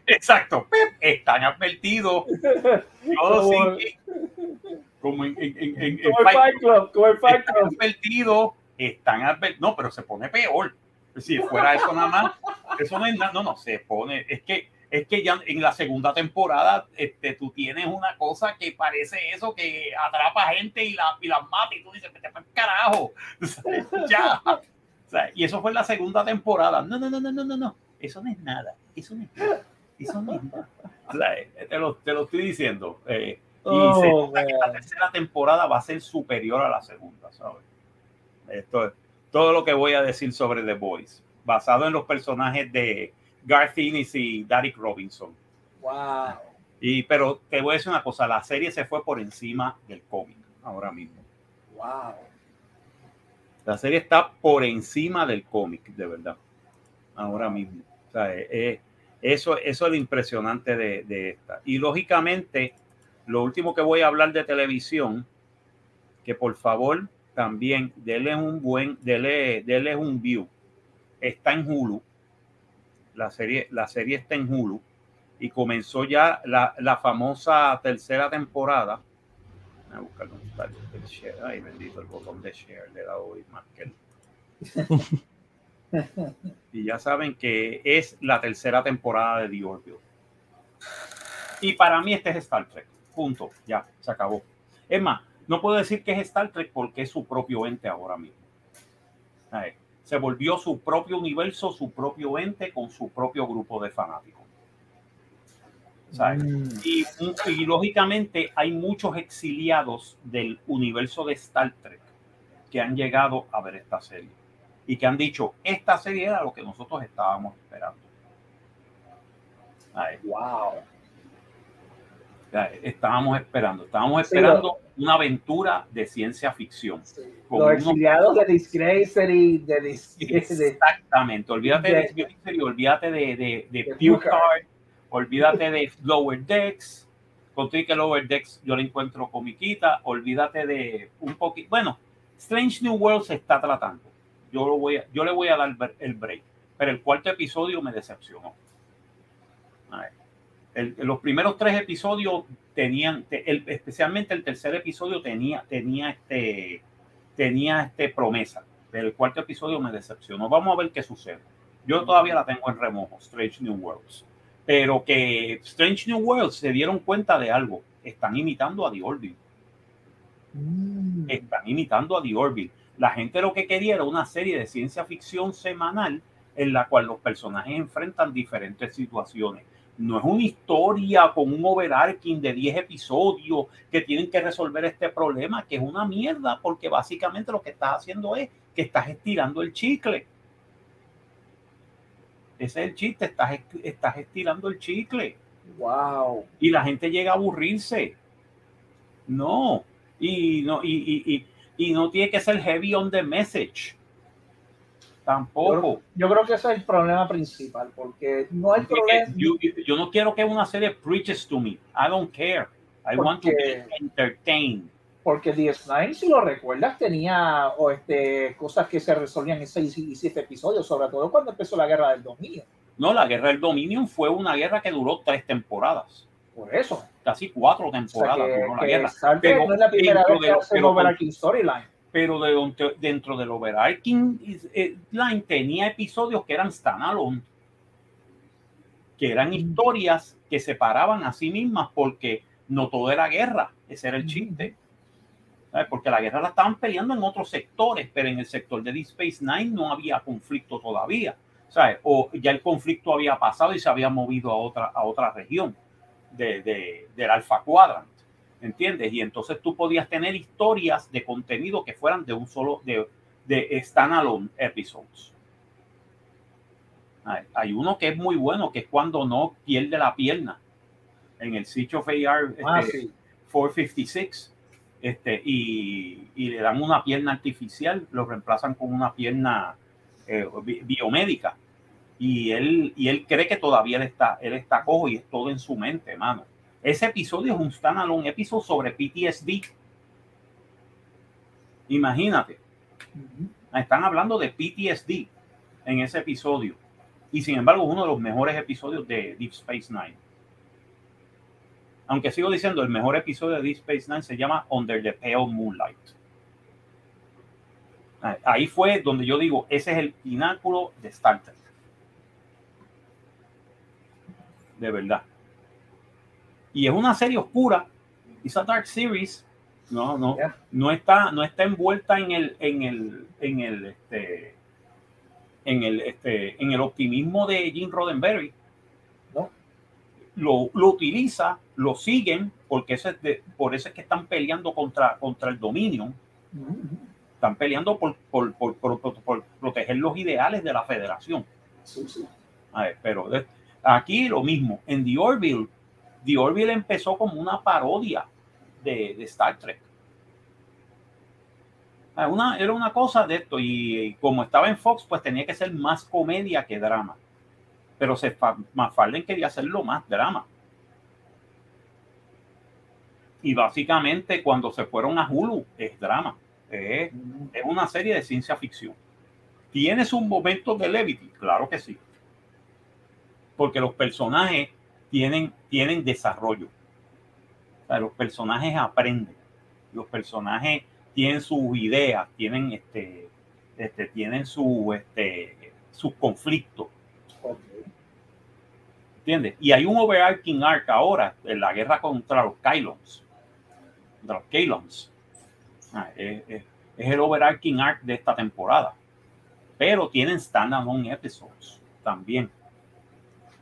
Exacto. Están advertidos. Todos como en, en, en, en como el Fight Club, como el Fight Club. Están advertidos, están advertidos. No, pero se pone peor. Si fuera eso nada más, eso no es nada, no, no, se pone, es que, es que ya en la segunda temporada este, tú tienes una cosa que parece eso, que atrapa gente y, la, y las mata y tú dices, vete para el carajo, ya. O sea, y eso fue en la segunda temporada. No, no, no, no, no, no, no, eso no es nada, eso no es nada, eso no es nada. Sea, te, lo, te lo estoy diciendo. Eh, y oh, se nota que la tercera temporada va a ser superior a la segunda, ¿sabes? Esto es todo lo que voy a decir sobre The Boys, basado en los personajes de Garth Ennis y Derek Robinson. Wow. Y, pero te voy a decir una cosa, la serie se fue por encima del cómic ahora mismo. Wow. La serie está por encima del cómic, de verdad. Ahora mismo. Eh, eso, eso es lo impresionante de, de esta. Y lógicamente, lo último que voy a hablar de televisión, que por favor también denle un buen, denle, denle un view. Está en Hulu. La serie, la serie está en Hulu y comenzó ya la, la famosa tercera temporada. Voy a buscar bendito el botón de share. Le he dado. y ya saben que es la tercera temporada de The Orville. Y para mí este es Star Trek. Punto. Ya, se acabó. Es más, no puedo decir que es Star Trek porque es su propio ente ahora mismo. Se volvió su propio universo, su propio ente con su propio grupo de fanáticos. Mm. Y, y, lógicamente hay muchos exiliados del universo de Star Trek que han llegado a ver esta serie y que han dicho, esta serie era lo que nosotros estábamos esperando. Wow. Estábamos esperando, estábamos esperando sí, una aventura de ciencia ficción. Sí. Los exiliados de Disgracer y de, de Exactamente, olvídate de, Disgracer y olvídate de, de, de, olvídate de Lower Decks, contigo que Lower Decks yo le encuentro comiquita, olvídate de un poquito, bueno, Strange New World se está tratando, yo, lo voy a, yo le voy a dar el break, pero el cuarto episodio me decepcionó. A ver el, los primeros tres episodios tenían, el, especialmente el tercer episodio tenía, tenía este, tenía este promesa. Pero el cuarto episodio me decepcionó. Vamos a ver qué sucede. Yo todavía la tengo en remojo, Strange New Worlds. Pero que Strange New Worlds se dieron cuenta de algo. Están imitando a The Orville. Mm. Están imitando a The Orville. La gente lo que quería era una serie de ciencia ficción semanal en la cual los personajes enfrentan diferentes situaciones no es una historia con un overarching de 10 episodios que tienen que resolver este problema, que es una mierda, porque básicamente lo que estás haciendo es que estás estirando el chicle. Ese es el chiste, estás, estás estirando el chicle. Wow. Y la gente llega a aburrirse. No. Y no, y, y, y, y no tiene que ser heavy on the message. Tampoco. Yo, yo, creo que ese es el problema principal, porque no hay problema. Yo, yo, no quiero que una serie preaches to me. I don't care. I porque, want to be entertained. Porque DS9, si lo recuerdas, tenía o este, cosas que se resolvían en seis y siete episodios, sobre todo cuando empezó la guerra del dominio. No, la guerra del Dominion fue una guerra que duró tres temporadas. Por eso. Casi cuatro O sea, temporadas que, duró la guerra. Pero no es la primera dentro vez de que lo- hace overarching storyline. pero de dentro del overarching eh, line tenía episodios que eran standalone, que eran Mm. historias que se paraban a sí mismas porque no todo era guerra, ese era el Mm. chiste. ¿Sabes? Porque la guerra la estaban peleando en otros sectores, pero en el sector de Deep Space Nine no había conflicto todavía. ¿sabes? O ya el conflicto había pasado y se había movido a otra, a otra región de, de- del Alpha Quadrant. ¿Entiendes? Y entonces tú podías tener historias de contenido que fueran de un solo, de, de standalone episodes. Hay, hay uno que es muy bueno, que es cuando no pierde la pierna en el Siege of AR Ah, este, sí. 456 este, y, y le dan una pierna artificial, lo reemplazan con una pierna eh, bi- biomédica. Y él, y él cree que todavía él está, él está cojo y es todo en su mente, mano. Ese episodio es un standalone episodio sobre PTSD. Imagínate, están hablando de PTSD en ese episodio. Y sin embargo, es uno de los mejores episodios de Deep Space Nine. Aunque sigo diciendo, el mejor episodio de Deep Space Nine se llama Under the Pale Moonlight. Ah, Ahí fue donde yo digo, ese es el pináculo de Star Trek. De verdad. Y es una serie oscura. Es a dark series. No, no, no está, no está envuelta en el, en el, en el, este, en el, este, en el optimismo de Jim Roddenberry. No. Lo, lo utiliza, lo siguen, porque ese es de- por eso es que están peleando contra, contra el dominio. Están peleando por, por, por, por- proteger los ideales de la federación. Sí, sí. A ver, pero aquí lo mismo. En The Orville, The Orville empezó como una parodia de, de Star Trek. Ah, Una, era una cosa de esto y como estaba en Fox, pues tenía que ser más comedia que drama. Pero se McFarlane quería hacerlo más drama. Y básicamente cuando se fueron a Hulu es drama. Es una serie de ciencia ficción. ¿Tienes un momento de levity? Claro que sí. Porque los personajes tienen, tienen desarrollo. O sea, los personajes aprenden. Los personajes tienen sus ideas, tienen este, este, tienen su, este, sus conflictos. ¿Entiendes? Y hay un overarching arc ahora en la guerra contra los Kylons. Contra los Kylons. Ah, es, es- es el overarching arc de esta temporada. Pero tienen standalone episodes también.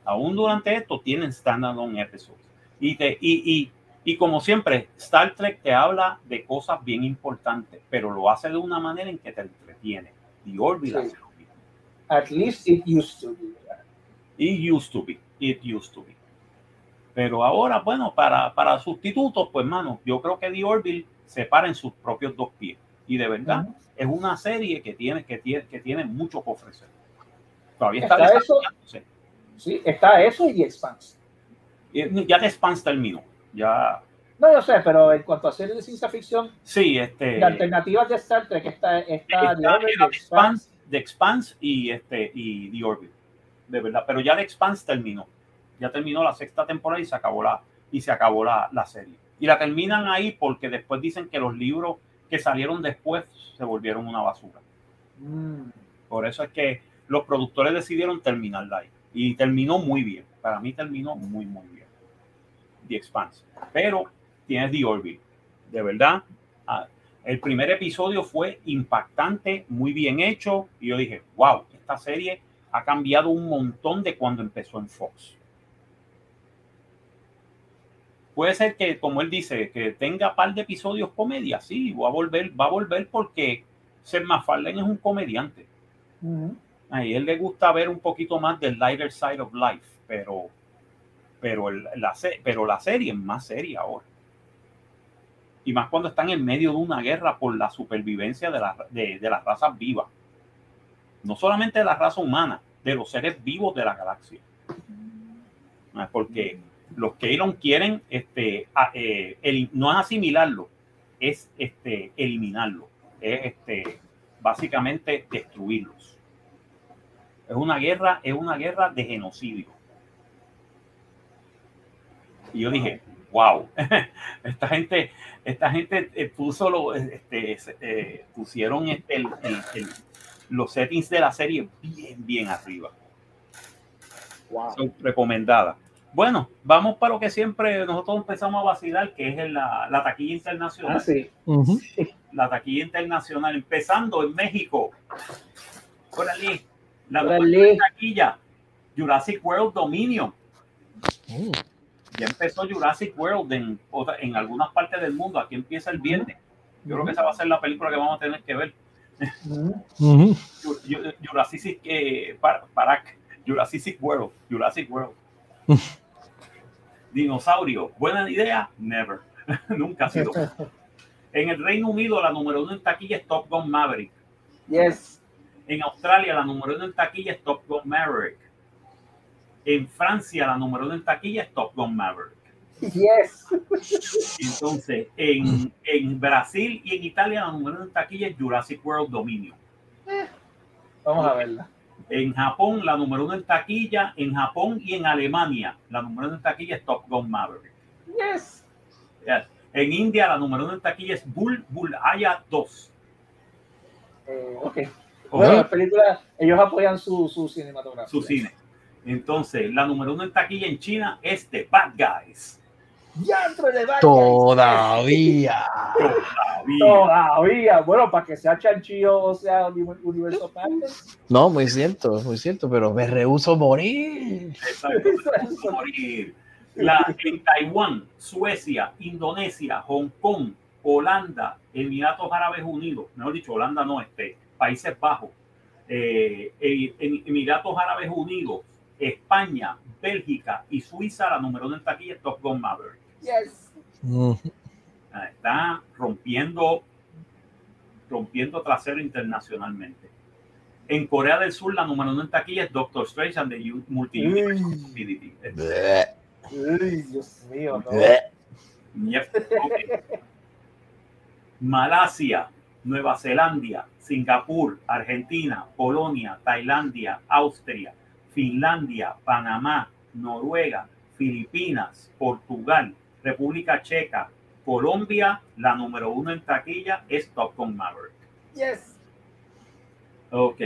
Aún durante esto tienen standalone episodes. Y, te, y, y, y como siempre, Star Trek te habla de cosas bien importantes, pero lo hace de una manera en que te entretiene. The Orville Sí. hace lo mismo. At least it used to be. It used to be. It used to be. Pero ahora, bueno, para, para sustitutos, pues, mano, yo creo que The Orville se para en sus propios dos pies. Y de verdad, Ujú. es una serie que tiene, que tiene, que tiene mucho que ofrecer. Todavía está, Está eso. Sí, está eso y The Expanse. Ya The Expanse terminó. Ya, No, yo sé, pero en cuanto a series de ciencia ficción, sí, este. de alternativas de Star Trek está, está, está- The Expanse. Expanse, The Expanse y, este, y The Orville. De verdad. Pero ya The Expanse terminó. Ya terminó la sexta temporada y se acabó la, y se acabó la, la serie. Y la terminan ahí porque después dicen que los libros que salieron después se volvieron una basura. Mm, Por eso es que los productores decidieron terminarla ahí. Y terminó muy bien. Para mí terminó muy, muy bien. The Expanse. Pero tienes The Orville. De verdad. ah, El primer episodio fue impactante, muy bien hecho. Y yo dije, wow, esta serie ha cambiado un montón de cuando empezó en Fox. Puede ser que, como él dice, que tenga par de episodios comedia. Sí, va a volver, va a volver porque Seth MacFarlane es un comediante. ujú. A él le gusta ver un poquito más del lighter side of life, pero, pero, la, serie es más seria ahora. Y más cuando están en medio de una guerra por la supervivencia de, la- de, de las razas vivas. No solamente de la raza humana, de los seres vivos de la galaxia. Ah, Porque los Keylon quieren este, eh, no es asimilarlo, es este, eliminarlo, es este, básicamente destruirlos. Es una guerra, es una guerra de genocidio. Y yo dije, wow, esta gente, esta gente eh, puso lo, este, eh, pusieron este, el- el- el- los settings de la serie bien, bien arriba. Wow. Son recomendadas. Bueno, vamos para lo que siempre nosotros empezamos a vacilar, que es la, la taquilla internacional. Ah, sí. La taquilla internacional, empezando en México. Órale, la nueva taquilla, Jurassic World Dominion. Mm. Ya empezó Jurassic World en, en algunas partes del mundo. Aquí empieza el viernes. Yo creo que esa va a ser la película que vamos a tener que ver. Jurassic eh, Jurassic World, Jurassic World. Dinosaurio, buena idea, never, nunca ha sido. En el Reino Unido la número uno en taquilla es Top Gun Maverick. Yes. En Australia la número uno en taquilla es Top Gun Maverick. En Francia la número uno en taquilla es Top Gun Maverick. Yes. Entonces, en, en Brasil y en Italia la número uno en taquilla es Jurassic World Dominion. Vamos a verla. En Japón, la número uno en taquilla. En Japón y en Alemania, la número uno en taquilla es Top Gun Maverick. Yes. En India, la número uno en taquilla es Bull Bulaya 2. Eh, ok. Bueno, las películas, ellos apoyan su, su cinematografía. su cine. Entonces, la número uno en taquilla en China es The Bad Guys. De vaya. Todavía. Todavía. Todavía. Bueno, para que sea chanchillo o sea uni- universo. No, muy cierto, muy cierto, pero me rehuso morir. Exacto. Vamos a morir. La, en Taiwán, Suecia, Indonesia, Hong Kong, Holanda, Emiratos Árabes Unidos, mejor dicho, Holanda no, este, Países Bajos, eh, en Emiratos Árabes Unidos, España, Bélgica y Suiza, la número uno en taquilla es Top Gun Maverick. Yes. Ujú. Ah, Está rompiendo, rompiendo trasero internacionalmente. En Corea del Sur, la número uno en taquilla es Doctor Strange and the Stupidity. Bleh, Uy, Dios mío, no. Yep, ok. Malasia, Nueva Zelanda, Singapur, Argentina, Polonia, Tailandia, Austria, Finlandia, Panamá, Noruega, Filipinas, Portugal, República Checa, Colombia, la número uno en taquilla es Top Gun Maverick. Yes. Ok.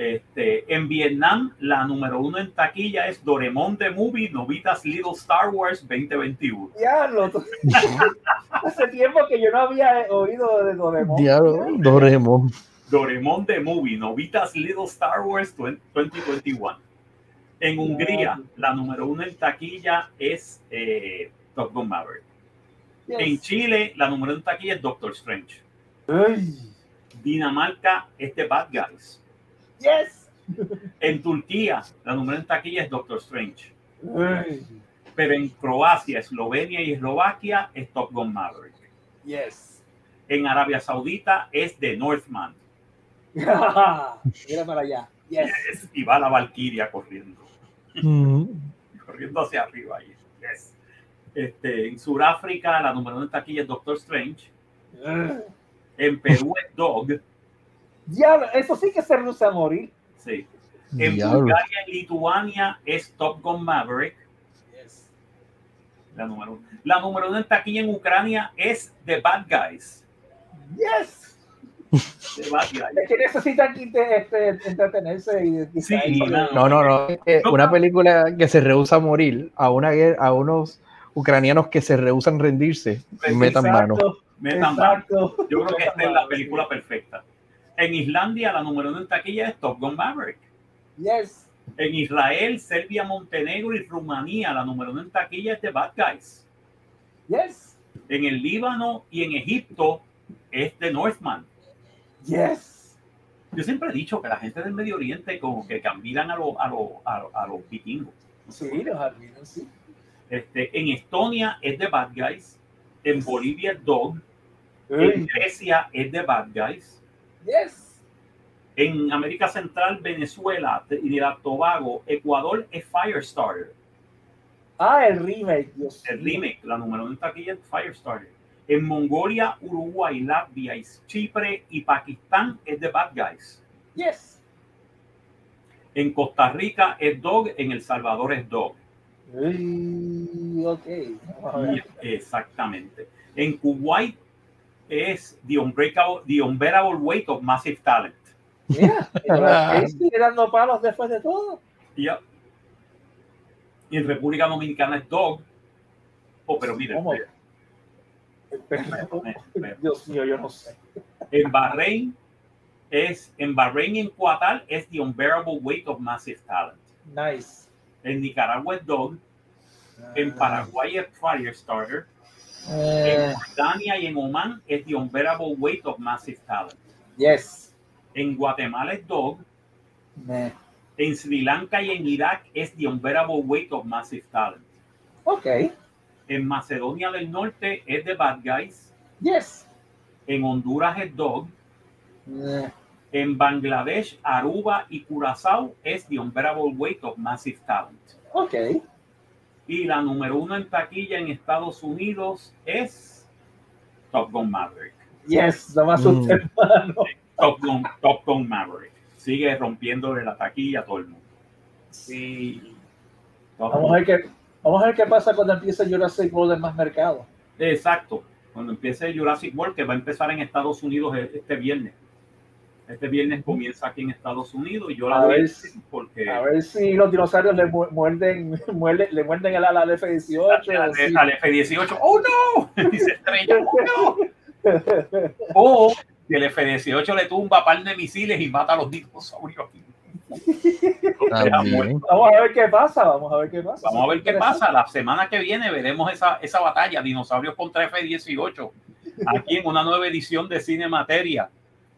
Este, en Vietnam, la número uno en taquilla es Doremon The Movie, Novitas Little Star Wars 2021. Diablo. Hace tiempo que yo no había oído de Doraemon. Diablo, Doremon. Doremon The Movie, Novitas Little Star Wars 2021. En Hungría, la número uno en taquilla es eh, Top Gun Maverick. Yes. En Chile, la número uno en taquilla es Doctor Strange. Uy. Dinamarca es The Bad Guys. Yes. En Turquía, la número en taquilla es Doctor Strange. Pero en Croacia, Eslovenia y Eslovaquia es Top Gun Maverick. Yes. En Arabia Saudita es The Northman. Mira para allá. Yes. Yes, Y va la Valkyria corriendo. Ujú. corriendo hacia arriba. ahí. Yes. Este, en Sudáfrica, la número uno en taquilla es Doctor Strange. En Perú es Dog. Diablo, eso sí que se reduce a morir. Sí. En Diablo. Bulgaria y Lituania es Top Gun Maverick. Yes. La número uno. La número uno en taquilla en Ucrania es The Bad Guys. Yes. The Bad Es Guys. que necesitan este, este, entretenerse y y- Sí, y- no. No, no, es Una película que se rehúsa a morir a una a unos ucranianos que se rehusan rendirse, metan mano. Exacto, Metan mano. exacto. Yo creo que esta es la película mano, perfecta. En Islandia, la número uno en taquilla es Top Gun Maverick. Yes. En Israel, Serbia, Montenegro y Rumanía, la número uno en taquilla es The Bad Guys. Yes. En el Líbano y en Egipto es The Northman. Yes. Yo siempre he dicho que la gente del Medio Oriente como que cambian a, lo- a, lo- a, lo- a los vikingos. Sí, los arminos, sí. Este, en Estonia es The Bad Guys. En Bolivia es Dog. En. Grecia es The Bad Guys. Yes. En América Central, Venezuela, Trinidad Tobago, Ecuador es Firestarter. Ah, el remake, Dios El remake, la número uno en taquilla es Firestarter. En Mongolia, Uruguay, Latvia, Chipre y Pakistán es The Bad Guys. Yes. En Costa Rica es Dog, en El Salvador es Dog. Uy, ok. Exactamente. En Kuwait es The Unbreakable, The Unbearable Weight of Massive Talent. Mira, es tirando palos después de todo. Ya. Y en República Dominicana es Dog. Oh, pero mire. Dios mío, yo no sé. en Bahrein es, en Bahrein y en Qatar es The Unbearable Weight of Massive Talent. Nice. En Nicaragua es Dog. En Paraguay es Firestarter. Eh, En Jordania y en Oman es The Unbearable Weight of Massive Talent. yes. En Guatemala es Dog. Eh, En Sri Lanka y en Irak es The Unbearable Weight of Massive Talent. ok. En Macedonia del Norte es The Bad Guys. Yes. En Honduras es Dog. Eh, En Bangladesh, Aruba y Curazao es The Unbearable Weight of Massive Talent. ok. Y la número uno en taquilla en Estados Unidos es Top Gun Maverick. Yes. No me asustes, Mm. Top Gun, Top Gun Maverick. Sigue rompiéndole la taquilla a todo el mundo. Sí. Top Vamos a ver qué, vamos a ver qué pasa cuando empiece Jurassic World en más mercado. Exacto. Cuando empiece Jurassic World, que va a empezar en Estados Unidos e- este viernes. Este viernes comienza aquí en Estados Unidos y yo la A voy a ver decir porque A ver si los dinosaurios le mu- muerden, muerden- le muerden el ala al F-18. al, sí. al F-18, ¡oh no! Dice Estrella, ¡oh no! O si el F-18 le tumba par de misiles y mata a los dinosaurios. Vamos a ver qué pasa, vamos a ver qué pasa. Vamos a ver qué pasa. La semana que viene veremos esa, esa batalla, dinosaurios contra F-18, aquí en una nueva edición de Cine Materia.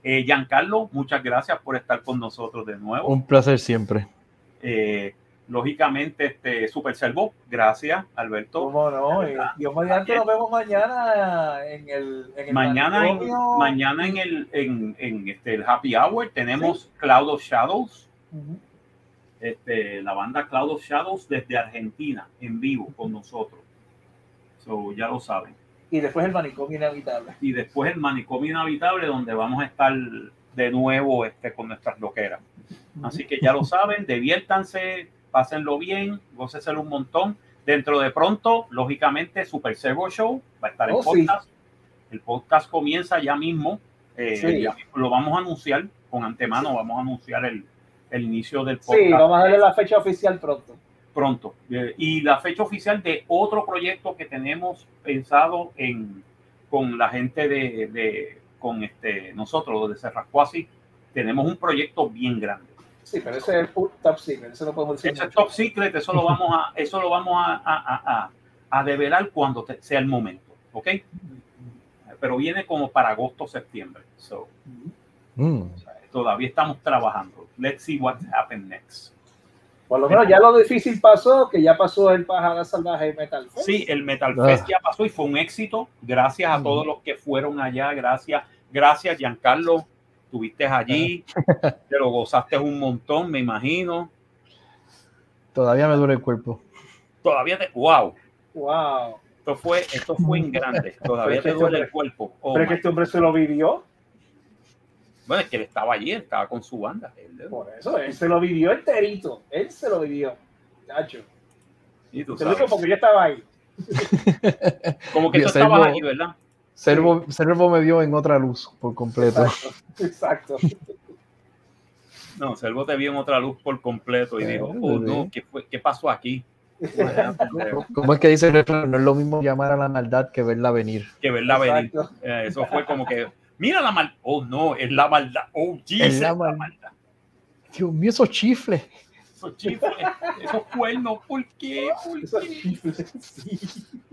Eh, Giancarlo, muchas gracias por estar con nosotros de nuevo. Un placer siempre. Eh, lógicamente, este Super Servo, gracias, Alberto. ¿Cómo no? Verdad. Dios mediante nos vemos mañana en el, en el Mañana en, mañana en el en, en, este, el Happy Hour tenemos Cloud of Shadows, este, la banda Cloud of Shadows desde Argentina en vivo con nosotros. So, ya lo saben. Y después el manicomio inevitable. Y después el manicomio inhabitable donde vamos a estar de nuevo este, con nuestras loqueras. Así que ya lo saben, diviértanse, pásenlo bien, góceselo un montón. Dentro de pronto, lógicamente, Super Servo Show va a estar en Oh, sí. podcast. El podcast comienza ya mismo. eh, Sí. ya mismo lo vamos a anunciar con antemano, vamos a anunciar el, el inicio del podcast Sí, vamos a darle la fecha oficial pronto. Pronto. Eh, y la fecha oficial de otro proyecto que tenemos pensado en, con la gente de, de- con este, nosotros de Serrascuasi, tenemos un proyecto bien grande. Sí, pero ese es un top secret, eso no podemos decir. Ese es top secret, eso lo vamos a, eso lo vamos a, a, a- a- a develar cuando te- sea el momento, ¿ok? Pero viene como para agosto, septiembre. So, Mm. todavía estamos trabajando. Let's see what happens next. Por lo menos ya lo difícil pasó, que ya pasó el pájaro salvaje Metal Fest. Sí, el Metal Ah. Fest ya pasó y fue un éxito. Gracias a Mm. todos los que fueron allá. Gracias, gracias, Giancarlo. Estuviste allí, te lo gozaste un montón, me imagino. Todavía me duele el cuerpo. Todavía te. ¡Wow! Wow. Esto fue, esto fue en grande. Todavía te es que duele este el cuerpo. Oh, pero que este hombre se lo vivió. Bueno, es que él estaba allí, él estaba con su banda. Él- Por eso, él se lo vivió enterito. Él se lo vivió. Chacho. y tú sabes. porque yo estaba ahí. Como que tú estabas allí, ¿verdad? Servo, Servo me vio en otra luz por completo. Exacto. Exacto. No, Servo te vio en otra luz por completo y Sí, dijo, sí. oh no, ¿qué, fue, ¿qué pasó aquí? ¿Cómo es que dice el refrán? No es lo mismo llamar a la maldad que verla venir. que verla venir. Exacto. Eh, eso fue como que, mira la maldad. Oh no, es la maldad. Oh, Jesus, Es la la mal- maldad. Dios mío, esos chifles. Esos chifles, esos cuernos, ¿por qué? ¿Por Esos qué? chifles. Sí.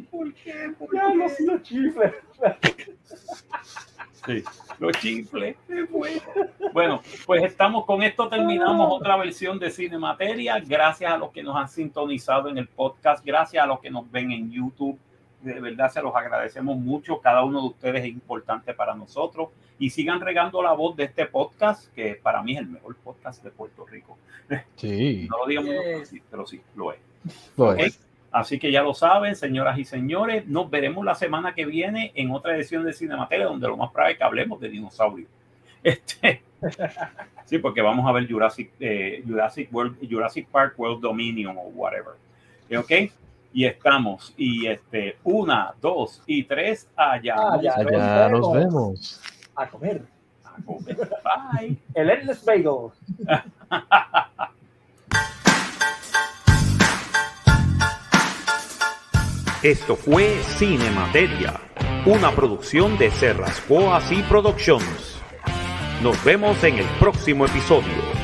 ¿Por qué? ¿Por qué? los, los chifles. Sí, los chifles. bueno. Bueno, pues estamos con esto, terminamos otra versión de Cine Materia. Gracias a los que nos han sintonizado en el podcast, gracias a los que nos ven en YouTube. De verdad se los agradecemos mucho. Cada uno de ustedes es importante para nosotros. Y sigan regando la voz de este podcast, que para mí es el mejor podcast de Puerto Rico. Sí, No lo digamos, Yes. pero sí, pero sí, lo es. lo ¿ok? es. Así que ya lo saben, señoras y señores, nos veremos la semana que viene en otra edición de Cinematele, donde lo más probable es que hablemos de dinosaurios. Este, sí, porque vamos a ver Jurassic, eh, Jurassic, World, Jurassic Park World Dominion o whatever. ¿Ok? Y estamos, y este, una, dos y tres, allá. Allá. Allá nos vemos. A comer. Bye. El Endless Bagel. Esto fue Cinemateria, una producción de Serrascoa y Productions. Nos vemos en el próximo episodio.